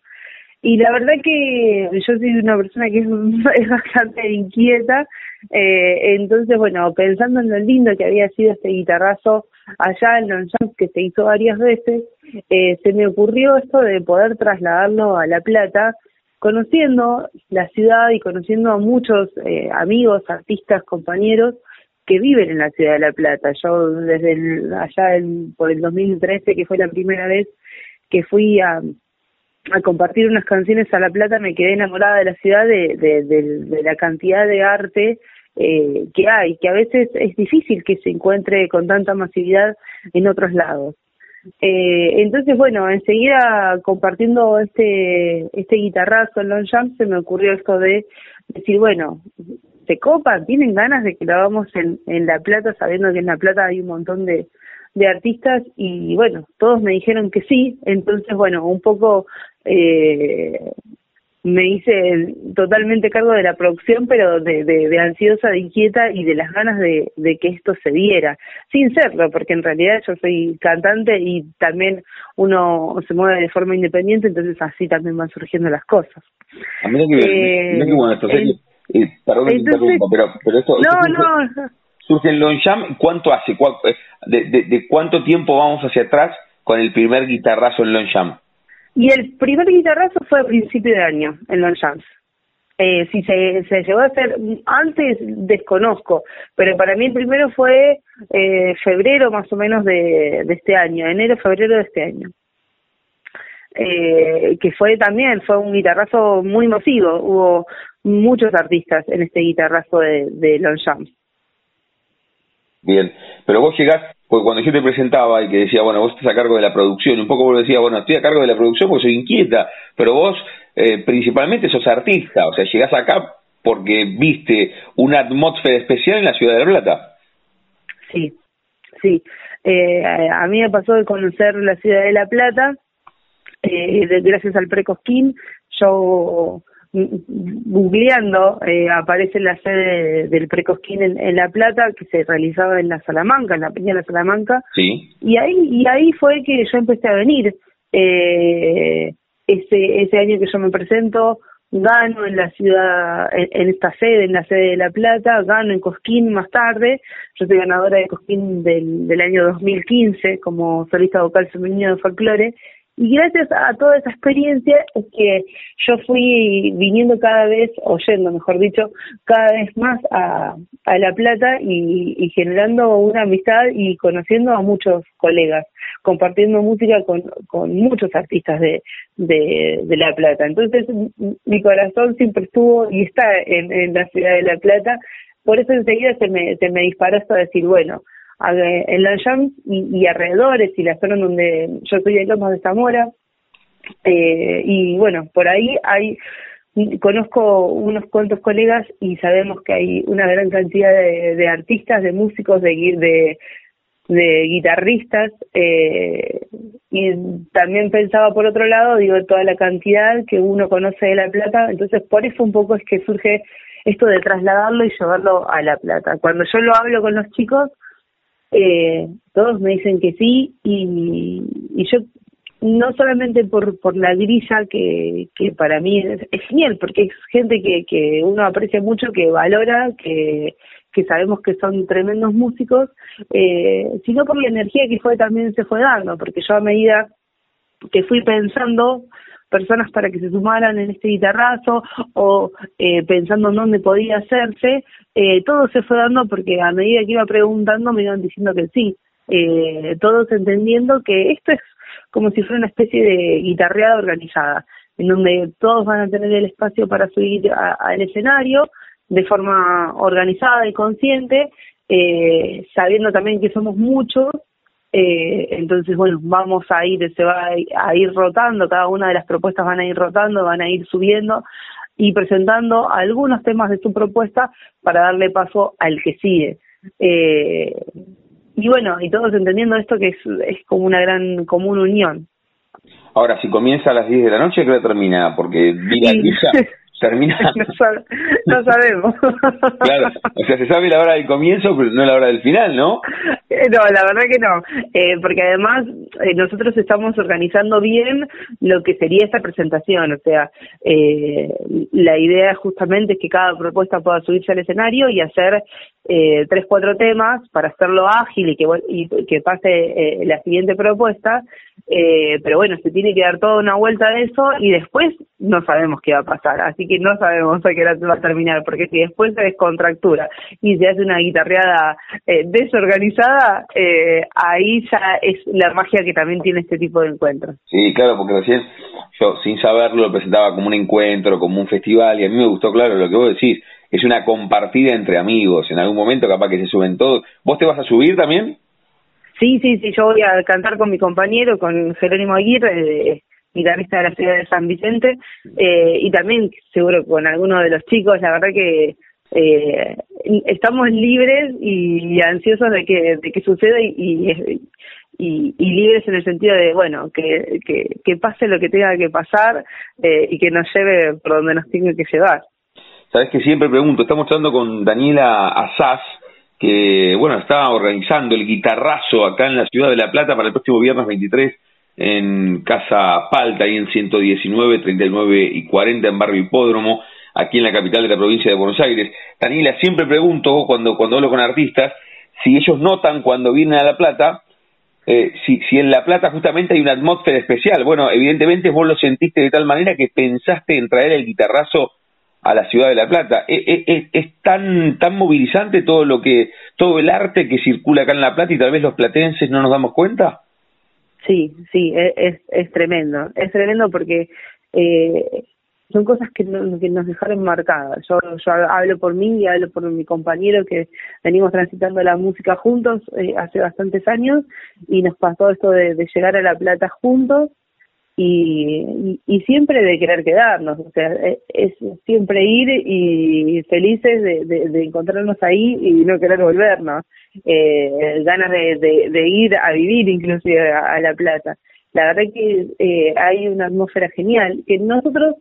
Y la verdad que yo soy una persona que es, es bastante inquieta, eh, entonces bueno, pensando en lo lindo que había sido este guitarrazo allá en Longchamp que se hizo varias veces, eh, se me ocurrió esto de poder trasladarlo a La Plata, conociendo la ciudad y conociendo a muchos eh, amigos, artistas, compañeros que viven en la ciudad de La Plata. Yo desde allá por el 2013, que fue la primera vez que fui a, a compartir unas canciones a La Plata me quedé enamorada de la ciudad, de, de, la cantidad de arte eh, que hay, que a veces es difícil que se encuentre con tanta masividad en otros lados. Eh, entonces, bueno, enseguida compartiendo este este guitarrazo en Long Jump se me ocurrió esto de decir, bueno, se copan, tienen ganas de que lo hagamos en, en La Plata, sabiendo que en La Plata hay un montón de, de artistas y bueno, todos me dijeron que sí, entonces bueno, un poco eh, me hice totalmente cargo de la producción, pero de, de, ansiosa, de inquieta y de las ganas de, de, que esto se diera, sin serlo, porque en realidad yo soy cantante y también uno se mueve de forma independiente, entonces así también van surgiendo las cosas. A mí que, eh, que bueno, esto, eh, perdón pero, pero esto, no, no, surge en Longchamp, ¿cuánto hace? Eh, de, de, de, cuánto tiempo vamos hacia atrás con el primer guitarrazo en Longchamp? Y el primer guitarrazo fue a principio de año en Longchamp. Eh, si se, se llegó a hacer antes, desconozco, pero para mí el primero fue eh, febrero más o menos de, de este año, enero, febrero de este año. Eh, que fue también, fue un guitarrazo muy masivo, hubo muchos artistas en este guitarrazo de, de Longchamp. Bien, pero vos llegás, porque cuando yo te presentaba y que decía, bueno, vos estás a cargo de la producción, un poco vos decías, bueno, estoy a cargo de la producción porque soy inquieta, pero vos eh, principalmente sos artista, o sea, llegás acá porque viste una atmósfera especial en la ciudad de La Plata. Sí, sí. Eh, a mí me pasó de conocer la ciudad de La Plata, eh, gracias al Precosquín, yo googleando eh, aparece la sede del Precosquín en, La Plata que se realizaba en la Salamanca, en la Peña de la Salamanca. Sí. Y ahí y ahí fue que yo empecé a venir. Eh, ese ese año que yo me presento gano en la ciudad, en, esta sede, en la sede de La Plata, gano en Cosquín más tarde, yo soy ganadora de Cosquín del, del año 2015 como solista vocal femenino de folclore, y gracias a toda esa experiencia es que yo fui viniendo cada vez, oyendo mejor dicho, cada vez más a, La Plata y, generando una amistad y conociendo a muchos colegas, compartiendo música con, muchos artistas de, de, de La Plata. Entonces mi corazón siempre estuvo y está en, en la ciudad de La Plata, por eso enseguida se me, se me disparó hasta decir, bueno, en la y, y, alrededores y la zona donde yo soy de Lomas de Zamora. Eh, y bueno, por ahí hay conozco unos cuantos colegas y sabemos que hay una gran cantidad de, artistas, de músicos, de, de, de guitarristas eh, y también pensaba por otro lado, digo, toda la cantidad que uno conoce de La Plata, entonces por eso un poco es que surge esto de trasladarlo y llevarlo a La Plata. Cuando yo lo hablo con los chicos, eh, todos me dicen que sí y, yo no solamente por, por la grilla que, que para mí es, genial, porque es gente que, que uno aprecia mucho, que valora, que, que sabemos que son tremendos músicos, eh, sino por la energía que fue también se fue dando, porque yo a medida que fui pensando personas para que se sumaran en este guitarrazo o eh, pensando en dónde podía hacerse, eh, todo se fue dando porque a medida que iba preguntando me iban diciendo que sí, eh, todos entendiendo que esto es como si fuera una especie de guitarreada organizada, en donde todos van a tener el espacio para subir al escenario de forma organizada y consciente, eh, sabiendo también que somos muchos eh, entonces, bueno, vamos a ir, se va a ir rotando, cada una de las propuestas van a ir rotando, van a ir subiendo y presentando algunos temas de su propuesta para darle paso al que sigue. Eh, y bueno, y todos entendiendo esto que es, es como una gran, como una unión. Ahora, si comienza a las 10 de la noche, que termina, porque vi termina. no, sabemos. claro, o sea, se sabe la hora del comienzo, pero no la hora del final, ¿no? Eh, no, la verdad que no, eh, porque además eh, nosotros estamos organizando bien lo que sería esta presentación, o sea, eh, la idea justamente es que cada propuesta pueda subirse al escenario y hacer eh, tres, cuatro temas para hacerlo ágil y que, y que pase la siguiente propuesta Eh, pero bueno, se tiene que dar toda una vuelta de eso y después no sabemos qué va a pasar, así que no sabemos a qué hora va a terminar, porque si después se descontractura y se hace una guitarreada eh, desorganizada, eh, ahí ya es la magia que también tiene este tipo de encuentros. Sí, claro, porque recién yo sin saberlo lo presentaba como un encuentro, como un festival y a mí me gustó, claro, lo que vos decís, es una compartida entre amigos, en algún momento capaz que se suben todos. ¿Vos te vas a subir también? Sí, sí, sí, yo voy a cantar con mi compañero, con Jerónimo Aguirre, guitarrista de la ciudad de San Vicente, eh, y también seguro con algunos de los chicos, la verdad que eh, estamos libres y, ansiosos de que, de que suceda y, y, y, libres en el sentido de, bueno, que, que, pase lo que tenga que pasar eh, y que nos lleve por donde nos tenga que llevar. Sabes que siempre pregunto, estamos hablando con Daniela Asaz, que bueno, está organizando el guitarrazo acá en la ciudad de La Plata para el próximo viernes 23 en Casa Palta, ahí en 119, 39 y 40 en Barrio Hipódromo, aquí en la capital de la provincia de Buenos Aires. Daniela, siempre pregunto cuando, cuando hablo con artistas si ellos notan cuando vienen a La Plata, eh, si, si en La Plata justamente hay una atmósfera especial. Bueno, evidentemente vos lo sentiste de tal manera que pensaste en traer el guitarrazo a la ciudad de La Plata. ¿Es, e, e, es, tan, tan movilizante todo lo que, todo el arte que circula acá en La Plata y tal vez los platenses no nos damos cuenta? Sí, sí, e, es, es tremendo. Es tremendo porque eh, son cosas que, que nos dejaron marcadas. Yo, yo hablo por mí y hablo por mi compañero que venimos transitando la música juntos eh, hace bastantes años y nos pasó esto de llegar a La Plata juntos y, y, siempre de querer quedarnos, o sea, e, es, siempre ir y felices de, de, encontrarnos ahí y no querer volvernos, eh, ganas de, de, ir a vivir inclusive a, La Plata. La verdad que eh, hay una atmósfera genial que nosotros,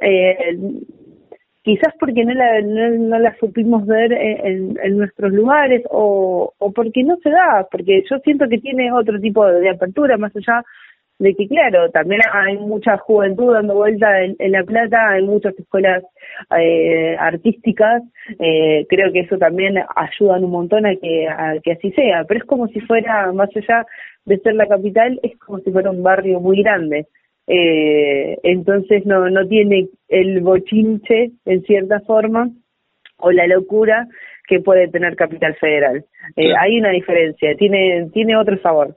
eh, quizás porque no la, no, la supimos ver en, en, nuestros lugares o, o porque no se da, porque yo siento que tiene otro tipo de apertura más allá de que claro, también hay mucha juventud dando vuelta en, La Plata, hay muchas escuelas eh, artísticas, eh, creo que eso también ayuda un montón a que, a que así sea, pero es como si fuera, más allá de ser la capital, es como si fuera un barrio muy grande. Eh, entonces no, no tiene el bochinche, en cierta forma, o la locura que puede tener Capital Federal. Eh, Hay una diferencia, tiene, tiene otro sabor.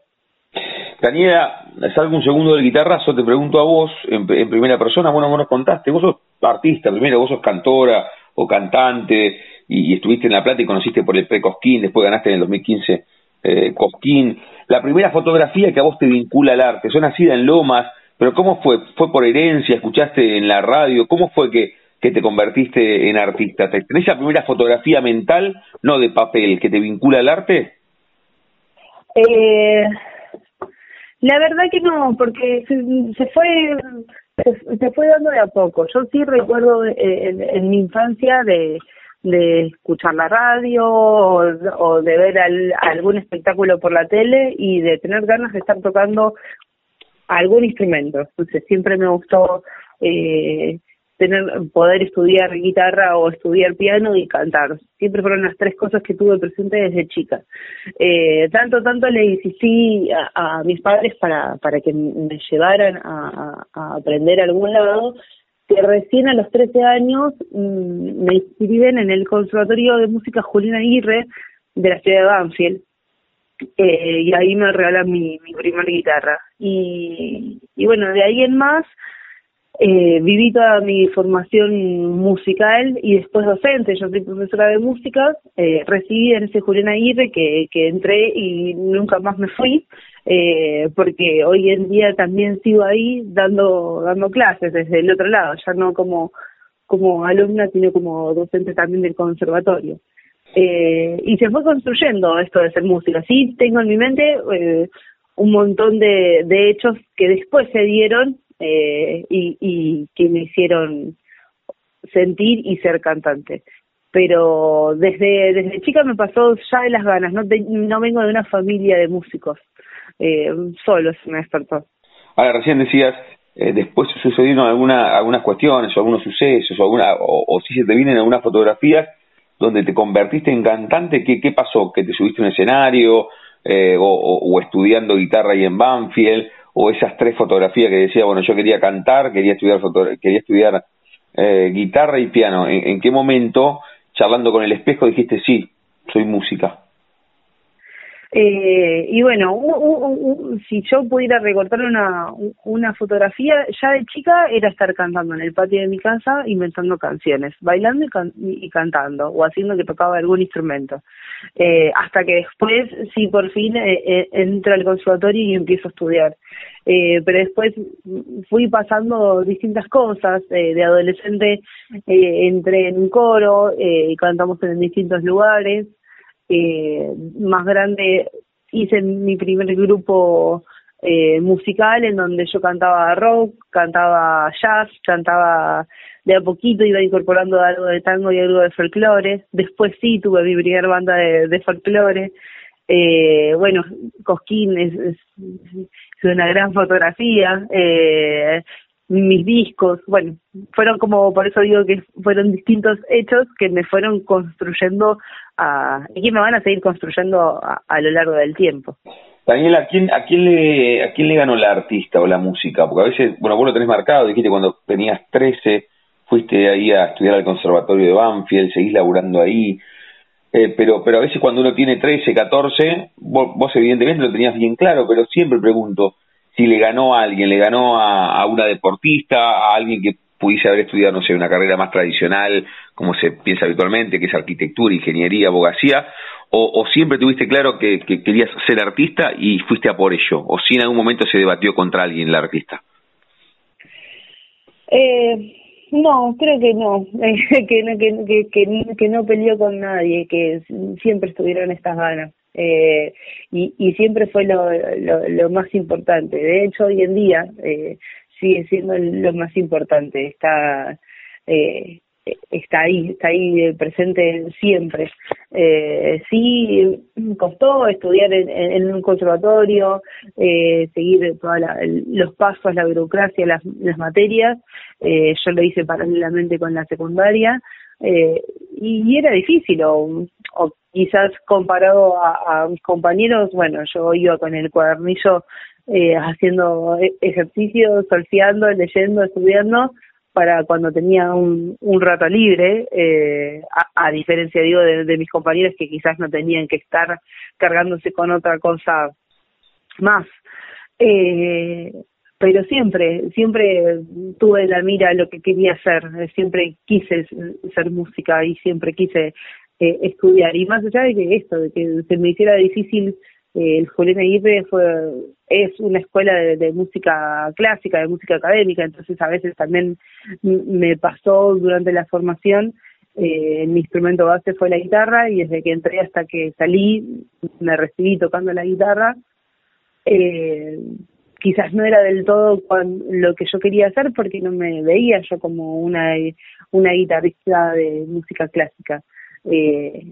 Daniela, salgo un segundo del guitarrazo, te pregunto a vos, en, primera persona, bueno, vos nos contaste, vos sos artista, primero vos sos cantora o cantante, y, estuviste en La Plata y conociste por el pre-Cosquín, después ganaste en el 2015 eh, Cosquín. La primera fotografía que a vos te vincula al arte, son nacida en Lomas, pero ¿cómo fue? ¿Fue por herencia? ¿Escuchaste en la radio? ¿Cómo fue que, que te convertiste en artista? ¿Tenés la primera fotografía mental, no de papel, que te vincula al arte? Eh, la verdad que no, porque se, fue se, fue dando de a poco. Yo sí recuerdo eh, en, mi infancia de, de escuchar la radio o, de ver algún espectáculo por la tele y de tener ganas de estar tocando algún instrumento. Entonces siempre me gustó eh, tener poder estudiar guitarra o estudiar piano y cantar. Siempre fueron las tres cosas que tuve presente desde chica. Eh, tanto, tanto le insistí a, a, mis padres para, para que me llevaran a, aprender a algún lado, que recién a los 13 años mm, me inscriben en el Conservatorio de Música Julián Aguirre de la ciudad de Banfield. Eh, y ahí me regalan mi, mi guitarra. Y bueno, de ahí en más eh, viví toda mi formación musical y después docente. Yo soy profesora de música, eh, recibí en ese Julián Aguirre que, que entré y nunca más me fui, eh, porque hoy en día también sigo ahí dando, dando clases desde el otro lado, ya no como, como alumna, sino como docente también del conservatorio. Eh, y se fue construyendo esto de ser música. Sí, tengo en mi mente eh, un montón de, de hechos que después se dieron eh, y, y que me hicieron sentir y ser cantante. Pero desde, desde chica me pasó ya de las ganas, no, no vengo de una familia de músicos, eh, solo se me despertó. Ahora, recién decías, eh, después sucedieron alguna, algunas cuestiones o algunos sucesos o, alguna, o, si se te vienen algunas fotografías donde te convertiste en cantante, ¿qué, qué pasó? ¿Que te subiste a un escenario eh, o, o, estudiando guitarra ahí en Banfield o esas tres fotografías que decía, bueno, yo quería cantar, quería estudiar, quería estudiar eh, guitarra y piano. ¿En, qué momento, charlando con el espejo, dijiste, sí, soy música? Eh, y bueno, si yo pudiera recortar una, una fotografía, ya de chica era estar cantando en el patio de mi casa, inventando canciones, bailando y, cantando, o haciendo que tocaba algún instrumento. Eh, hasta que después, sí, por fin eh, eh entro al conservatorio y empiezo a estudiar. Eh, pero después fui pasando distintas cosas. Eh, de adolescente eh, entré en un coro y cantamos en distintos lugares más grande hice mi primer grupo musical en donde yo cantaba rock, cantaba jazz, cantaba de a poquito, iba incorporando algo de tango y algo de folclore. Después sí tuve mi primera banda de, de folclore. Eh, bueno, Cosquín es, una gran fotografía. Eh, mis discos, bueno, fueron como, por eso digo que fueron distintos hechos que me fueron construyendo a, y que me van a seguir construyendo a, lo largo del tiempo. Daniel, ¿a quién, a, quién le, ¿a quién le ganó la artista o la música? Porque a veces, bueno, vos lo tenés marcado, dijiste cuando tenías 13, fuiste ahí a estudiar al Conservatorio de Banfield, seguís laburando ahí, eh, pero, pero a veces cuando uno tiene 13, 14, vos, vos evidentemente lo tenías bien claro, pero siempre pregunto, si le ganó a alguien, le ganó a, una deportista, a alguien que pudiese haber estudiado, no sé, una carrera más tradicional, como se piensa habitualmente, que es arquitectura, ingeniería, abogacía, o, siempre tuviste claro que, querías ser artista y fuiste a por ello, o si en algún momento se debatió contra alguien la artista. Eh, no, creo que no, que, no que, que, que no peleó con nadie, que siempre estuvieron estas ganas eh, y, y siempre fue lo, lo, más importante. De hecho, hoy en día eh, sigue siendo lo más importante. Está eh, está ahí, está ahí presente siempre. Eh, sí, costó estudiar en, en un conservatorio, eh, seguir todos los pasos, la burocracia, las, materias. Eh, yo lo hice paralelamente con la secundaria eh, y, era difícil, o, o quizás comparado a, mis compañeros, bueno, yo iba con el cuadernillo eh, haciendo e, ejercicios, solfeando, leyendo, estudiando, para cuando tenía un, un rato libre, eh, a, diferencia, digo, de, mis compañeros que quizás no tenían que estar cargándose con otra cosa más. Eh, pero siempre, siempre tuve la mira lo que quería hacer, siempre quise ser música y siempre quise eh, estudiar. Y más allá de que esto, de que se me hiciera difícil, eh, el Julián Aguirre fue, es una escuela de, música clásica, de música académica, entonces a veces también me pasó durante la formación, eh, mi instrumento base fue la guitarra y desde que entré hasta que salí me recibí tocando la guitarra. Eh, quizás no era del todo lo que yo quería hacer porque no me veía yo como una, una guitarrista de música clásica eh,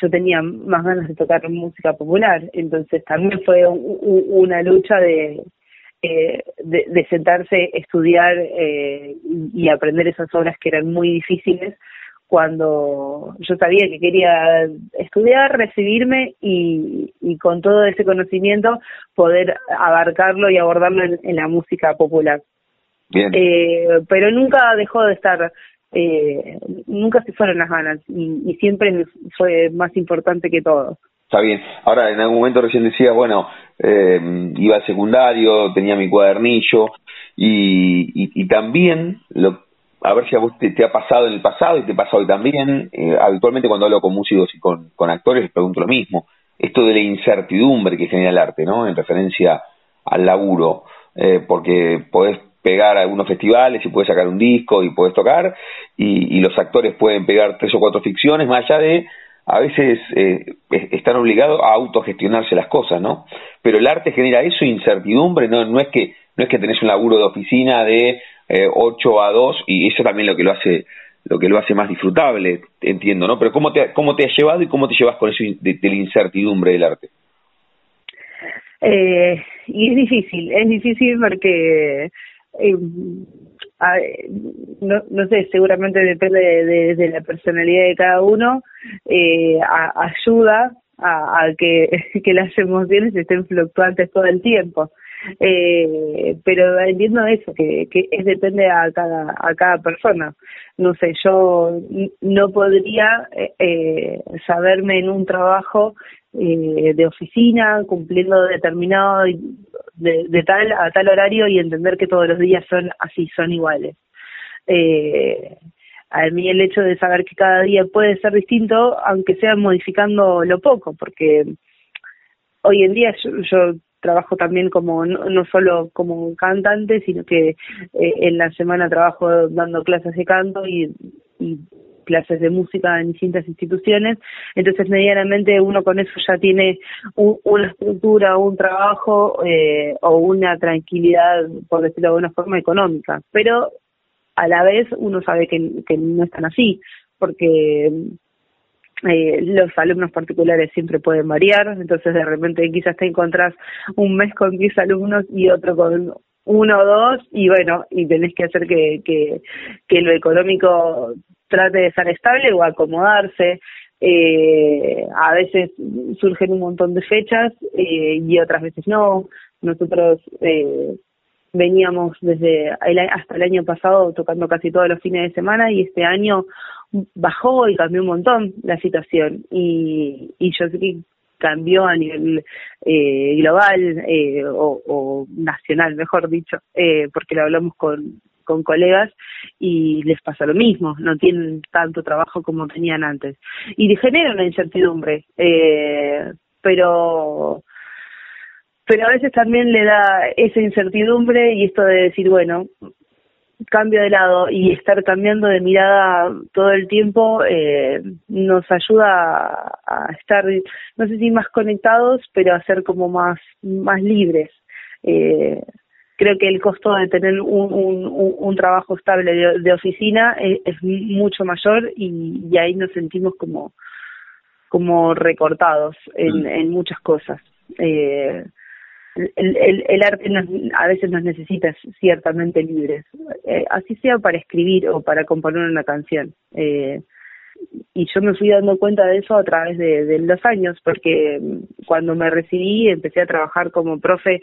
yo tenía más ganas de tocar música popular, entonces también fue una lucha de, eh, de, sentarse, estudiar eh, y aprender esas obras que eran muy difíciles cuando yo sabía que quería estudiar, recibirme y, y con todo ese conocimiento poder abarcarlo y abordarlo en, la música popular. Eh, pero nunca dejó de estar eh, nunca se fueron las ganas y, siempre fue más importante que todo. Está bien. Ahora, en algún momento recién decía, bueno, eh, iba al secundario, tenía mi cuadernillo y, y, también, lo, a ver si a vos te, ha pasado en el pasado y te pasa hoy también, eh, habitualmente cuando hablo con músicos y con, con actores les pregunto lo mismo, esto de la incertidumbre que genera el arte, ¿no? En referencia al laburo, eh, porque podés pegar algunos festivales y puedes sacar un disco y puedes tocar y, los actores pueden pegar tres o cuatro ficciones más allá de a veces eh, están obligados a autogestionarse las cosas, ¿no? Pero el arte genera eso, incertidumbre, no, no es que no es que tenés un laburo de oficina de eh, 8 a 2 y eso también lo que lo hace lo que lo hace más disfrutable, entiendo, ¿no? Pero ¿cómo te, cómo te has llevado y cómo te llevas con eso de, la incertidumbre del arte? Eh, y es difícil, es difícil porque eh, no, no sé, seguramente depende de, la personalidad de cada uno, eh, ayuda a, que, que las emociones estén fluctuantes todo el tiempo. eh, pero entiendo eso, que, que es depende a cada, a cada persona. No sé, yo no podría eh, saberme en un trabajo eh, de oficina, cumpliendo determinado de, de, tal a tal horario y entender que todos los días son así, son iguales. Eh, a mí el hecho de saber que cada día puede ser distinto, aunque sea modificando lo poco, porque hoy en día yo, trabajo también como no, solo como cantante, sino que eh, en la semana trabajo dando clases de canto y, clases de música en distintas instituciones, entonces medianamente uno con eso ya tiene una estructura, un trabajo eh, o una tranquilidad, por decirlo de alguna forma, económica. Pero a la vez uno sabe que, que no están así, porque eh, los alumnos particulares siempre pueden variar, entonces de repente quizás te encontrás un mes con 10 alumnos y otro con uno o dos, y bueno, y tenés que hacer que, que lo económico trate de estar estable o acomodarse. Eh, a veces surgen un montón de fechas eh, y otras veces no. Nosotros eh, veníamos desde hasta el año pasado tocando casi todos los fines de semana y este año bajó y cambió un montón la situación y, y yo sé que cambió a nivel eh, global eh, o, o, nacional, mejor dicho, eh, porque lo hablamos con, con colegas y les pasa lo mismo, no tienen tanto trabajo como tenían antes. Y genera una incertidumbre, eh, pero pero a veces también le da esa incertidumbre y esto de decir, bueno, cambio de lado y estar cambiando de mirada todo el tiempo eh, nos ayuda a, estar, no sé si más conectados, pero a ser como más, más libres. Eh, creo que el costo de tener un, un, un trabajo estable de, oficina es, es, mucho mayor y, y, ahí nos sentimos como, como recortados en, mm. en muchas cosas. Eh, el, el, el arte nos, a veces nos necesita ciertamente libres, eh, así sea para escribir o para componer una canción. Eh, y yo me fui dando cuenta de eso a través de, de los años, porque cuando me recibí empecé a trabajar como profe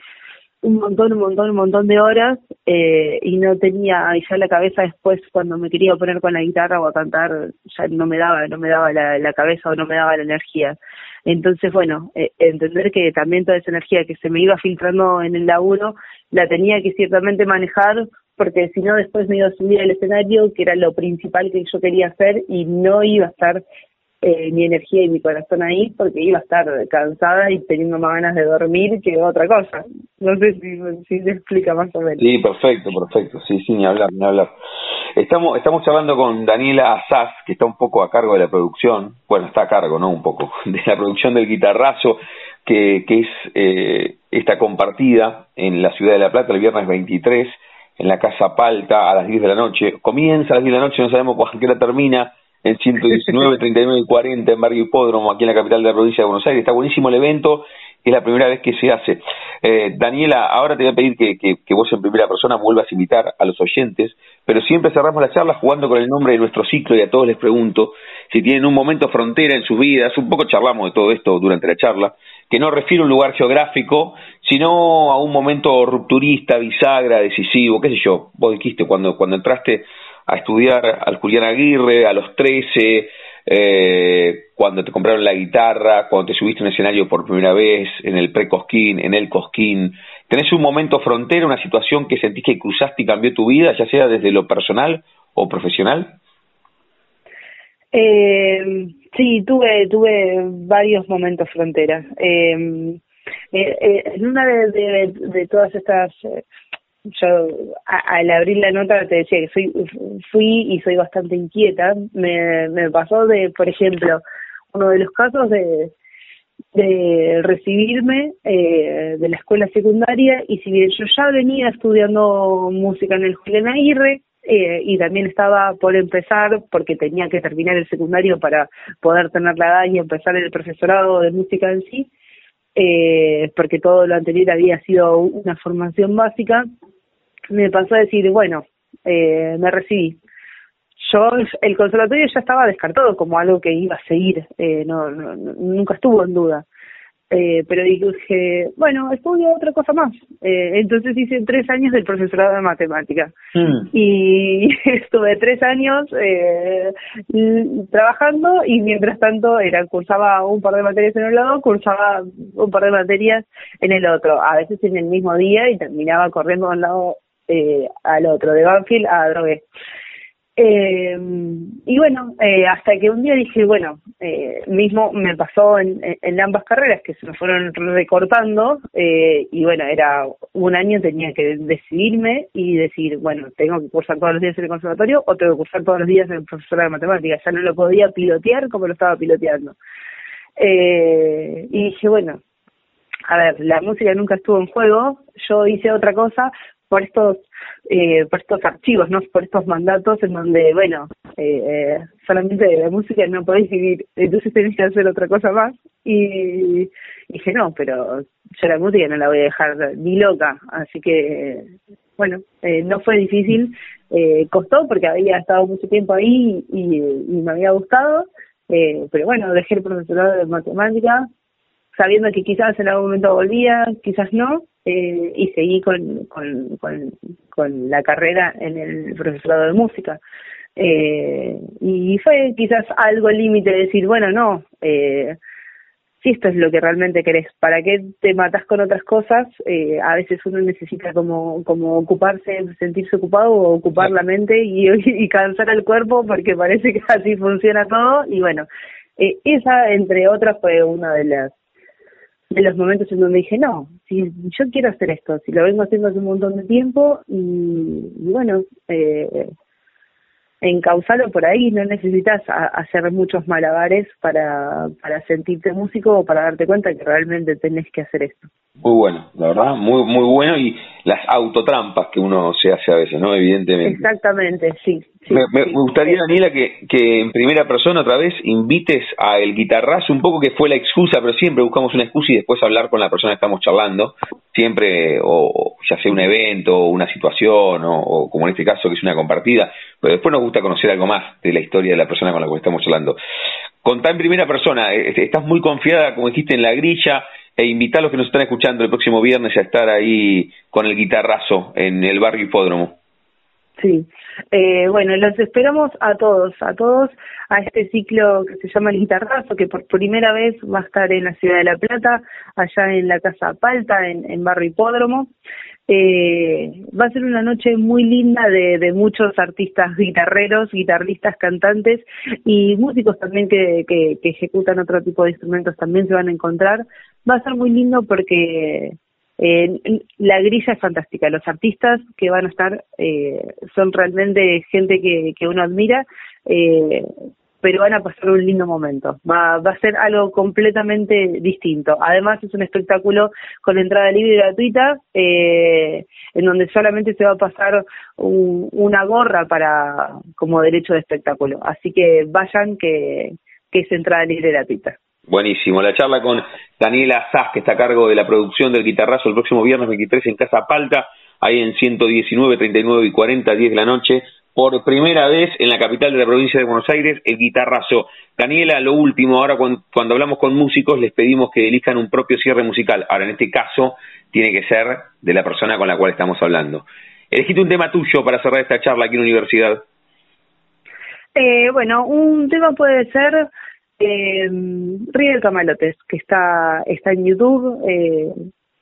un montón, un montón, un montón de horas eh, y no tenía ya la cabeza después cuando me quería poner con la guitarra o a cantar, ya no me daba, no me daba la, la cabeza o no me daba la energía. Entonces, bueno, eh, entender que también toda esa energía que se me iba filtrando en el laburo la tenía que ciertamente manejar porque si no después me iba a subir al escenario, que era lo principal que yo quería hacer y no iba a estar eh, mi energía y mi corazón ahí porque iba a estar cansada y teniendo más ganas de dormir que otra cosa. No sé si, si se explica más o menos. Sí, perfecto, perfecto. Sí, sí, ni hablar, ni hablar. Estamos, estamos hablando con Daniela Asaz, que está un poco a cargo de la producción, bueno, está a cargo, ¿no? Un poco, de la producción del guitarrazo, que, que es eh, esta compartida en la ciudad de La Plata el viernes 23, en la Casa Palta, a las 10 de la noche. Comienza a las 10 de la noche, no sabemos cuándo qué hora termina, en 119, 39 y 40 en Barrio Hipódromo, aquí en la capital de la provincia de Buenos Aires. Está buenísimo el evento, es la primera vez que se hace. Eh, Daniela, ahora te voy a pedir que, que, que, vos en primera persona vuelvas a invitar a los oyentes, pero siempre cerramos la charla jugando con el nombre de nuestro ciclo y a todos les pregunto si tienen un momento frontera en sus vidas, un poco charlamos de todo esto durante la charla, que no refiere a un lugar geográfico, sino a un momento rupturista, bisagra, decisivo, qué sé yo, vos dijiste cuando, cuando entraste a estudiar al Julián Aguirre a los 13, eh, cuando te compraron la guitarra, cuando te subiste a un escenario por primera vez, en el pre-Cosquín, en el Cosquín. ¿Tenés un momento frontera, una situación que sentís que cruzaste y cambió tu vida, ya sea desde lo personal o profesional? Eh, sí, tuve, tuve varios momentos fronteras. Eh, eh, eh en una de, de, de todas estas yo al abrir la nota te decía que soy, fui y soy bastante inquieta. Me, me pasó de, por ejemplo, uno de los casos de, de recibirme eh, de la escuela secundaria y si bien yo ya venía estudiando música en el Julián Aguirre eh, y también estaba por empezar porque tenía que terminar el secundario para poder tener la edad y empezar el profesorado de música en sí, eh, porque todo lo anterior había sido una formación básica, me pasó a decir, bueno, eh, me recibí. Yo, el conservatorio ya estaba descartado como algo que iba a seguir, eh, no, no, nunca estuvo en duda. Eh, pero dije, bueno, estudio otra cosa más. Eh, entonces hice tres años del profesorado de matemática. Mm. Y estuve tres años eh, trabajando y mientras tanto era cursaba un par de materias en un lado, cursaba un par de materias en el otro, a veces en el mismo día y terminaba corriendo de un lado eh, al otro, de Banfield a Drogué. Eh, y bueno, eh, hasta que un día dije, bueno, eh, mismo me pasó en, en, ambas carreras que se me fueron recortando eh, y bueno, era un año tenía que decidirme y decir, bueno, tengo que cursar todos los días en el conservatorio o tengo que cursar todos los días en el profesor de matemáticas, ya no lo podía pilotear como lo estaba piloteando. Eh, y dije, bueno, a ver, la música nunca estuvo en juego, yo hice otra cosa, por estos eh, por estos archivos, no por estos mandatos en donde, bueno, eh, eh, solamente de la música no podéis vivir, entonces tenés que hacer otra cosa más. Y, dije, no, pero yo la música no la voy a dejar ni loca, así que, bueno, eh, no fue difícil, eh, costó porque había estado mucho tiempo ahí y, me había gustado, eh, pero bueno, dejé el profesorado de matemática, sabiendo que quizás en algún momento volvía, quizás no, eh, y seguí con, con, con, la carrera en el profesorado de música. Eh, y fue quizás algo límite de decir, bueno, no, eh, si esto es lo que realmente querés, ¿para qué te matas con otras cosas? Eh, a veces uno necesita como, como ocuparse, sentirse ocupado o ocupar la mente y, y cansar el cuerpo porque parece que así funciona todo y bueno, eh, esa entre otras fue una de las de los momentos en donde dije, no, si yo quiero hacer esto, si lo vengo haciendo hace un montón de tiempo y, bueno, eh, encauzarlo por ahí, no necesitas hacer muchos malabares para, para sentirte músico o para darte cuenta que realmente tenés que hacer esto. Muy bueno, la verdad, muy muy bueno y las autotrampas que uno se hace a veces, ¿no? Evidentemente. Exactamente, sí. me, gustaría, Daniela, que, que en primera persona otra vez invites a el guitarrazo un poco que fue la excusa, pero siempre buscamos una excusa y después hablar con la persona que estamos charlando, siempre, o ya sea un evento, o una situación, o, como en este caso que es una compartida, pero después nos gusta conocer algo más de la historia de la persona con la que estamos hablando. Contá en primera persona, eh, estás muy confiada, como dijiste, en la grilla, e invitar a los que nos están escuchando el próximo viernes a estar ahí con el guitarrazo en el barrio Hipódromo. Sí, eh, bueno, los esperamos a todos, a todos, a este ciclo que se llama el guitarrazo, que por primera vez va a estar en la ciudad de La Plata, allá en la Casa Palta, en, en Barrio Hipódromo. Eh, va a ser una noche muy linda de, de, muchos artistas guitarreros, guitarristas, cantantes y músicos también que, que, que, ejecutan otro tipo de instrumentos también se van a encontrar. Va a ser muy lindo porque eh, la grilla es fantástica. Los artistas que van a estar eh, son realmente gente que, uno admira. Eh, pero van a pasar un lindo momento. Va, va a ser algo completamente distinto. Además es un espectáculo con entrada libre y gratuita, eh, en donde solamente se va a pasar un, una gorra para como derecho de espectáculo. Así que vayan que, que es entrada libre y gratuita. Buenísimo. La charla con Daniela Sass, que está a cargo de la producción del guitarrazo el próximo viernes 23 en Casa Palta, ahí en 119, 39 y 40, 10 de la noche por primera vez en la capital de la provincia de Buenos Aires, el guitarrazo. Daniela, lo último, ahora cuando, hablamos con músicos les pedimos que elijan un propio cierre musical. Ahora, en este caso, tiene que ser de la persona con la cual estamos hablando. Elegiste un tema tuyo para cerrar esta charla aquí en la universidad. Eh, bueno, un tema puede ser eh, Río del Camalotes, que está, está en YouTube, eh,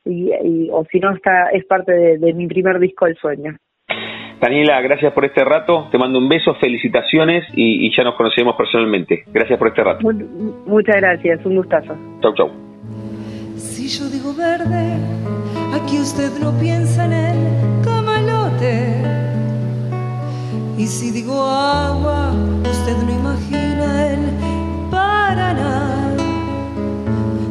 y, o si no, está, es parte de, de mi primer disco, El Sueño. Daniela, gracias por este rato. Te mando un beso, felicitaciones y, ya nos conocemos personalmente. Gracias por este rato. muchas gracias, un gustazo. Chau, chau. Si yo digo verde, aquí usted no piensa en el camalote. Y si digo agua, usted no imagina el.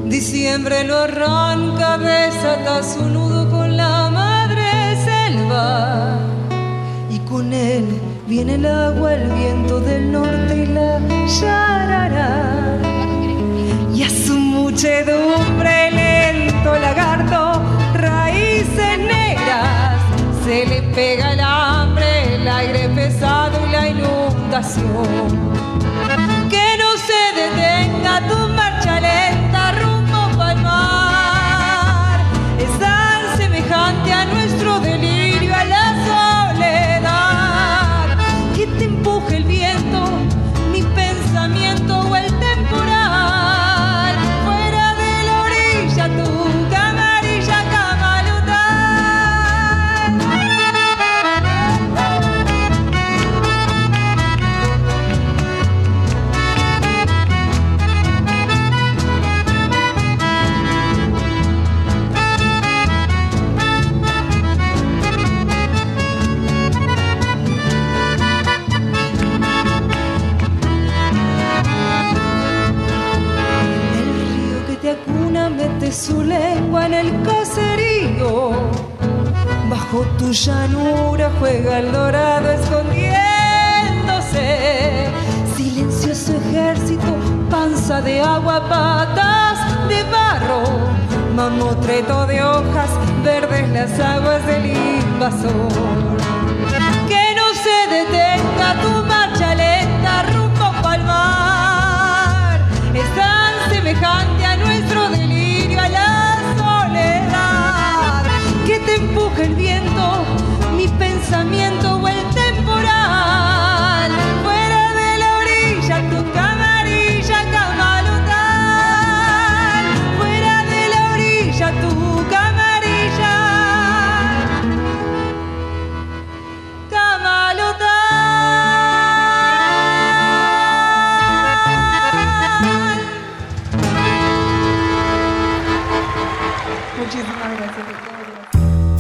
Diciembre lo arranca, desata su nudo con la madre selva con él viene el agua, el viento del norte y la yarará. Y a su muchedumbre lento lagarto, raíces negras, se le pega el hambre, el aire pesado y la inundación detenga tu marcha lenta rumbo palmar. Esa tu llanura juega el dorado escondiéndose. Silencioso ejército, panza de agua, patas de barro. Mamotreto de hojas verdes las aguas del invasor. Que no se detenga tu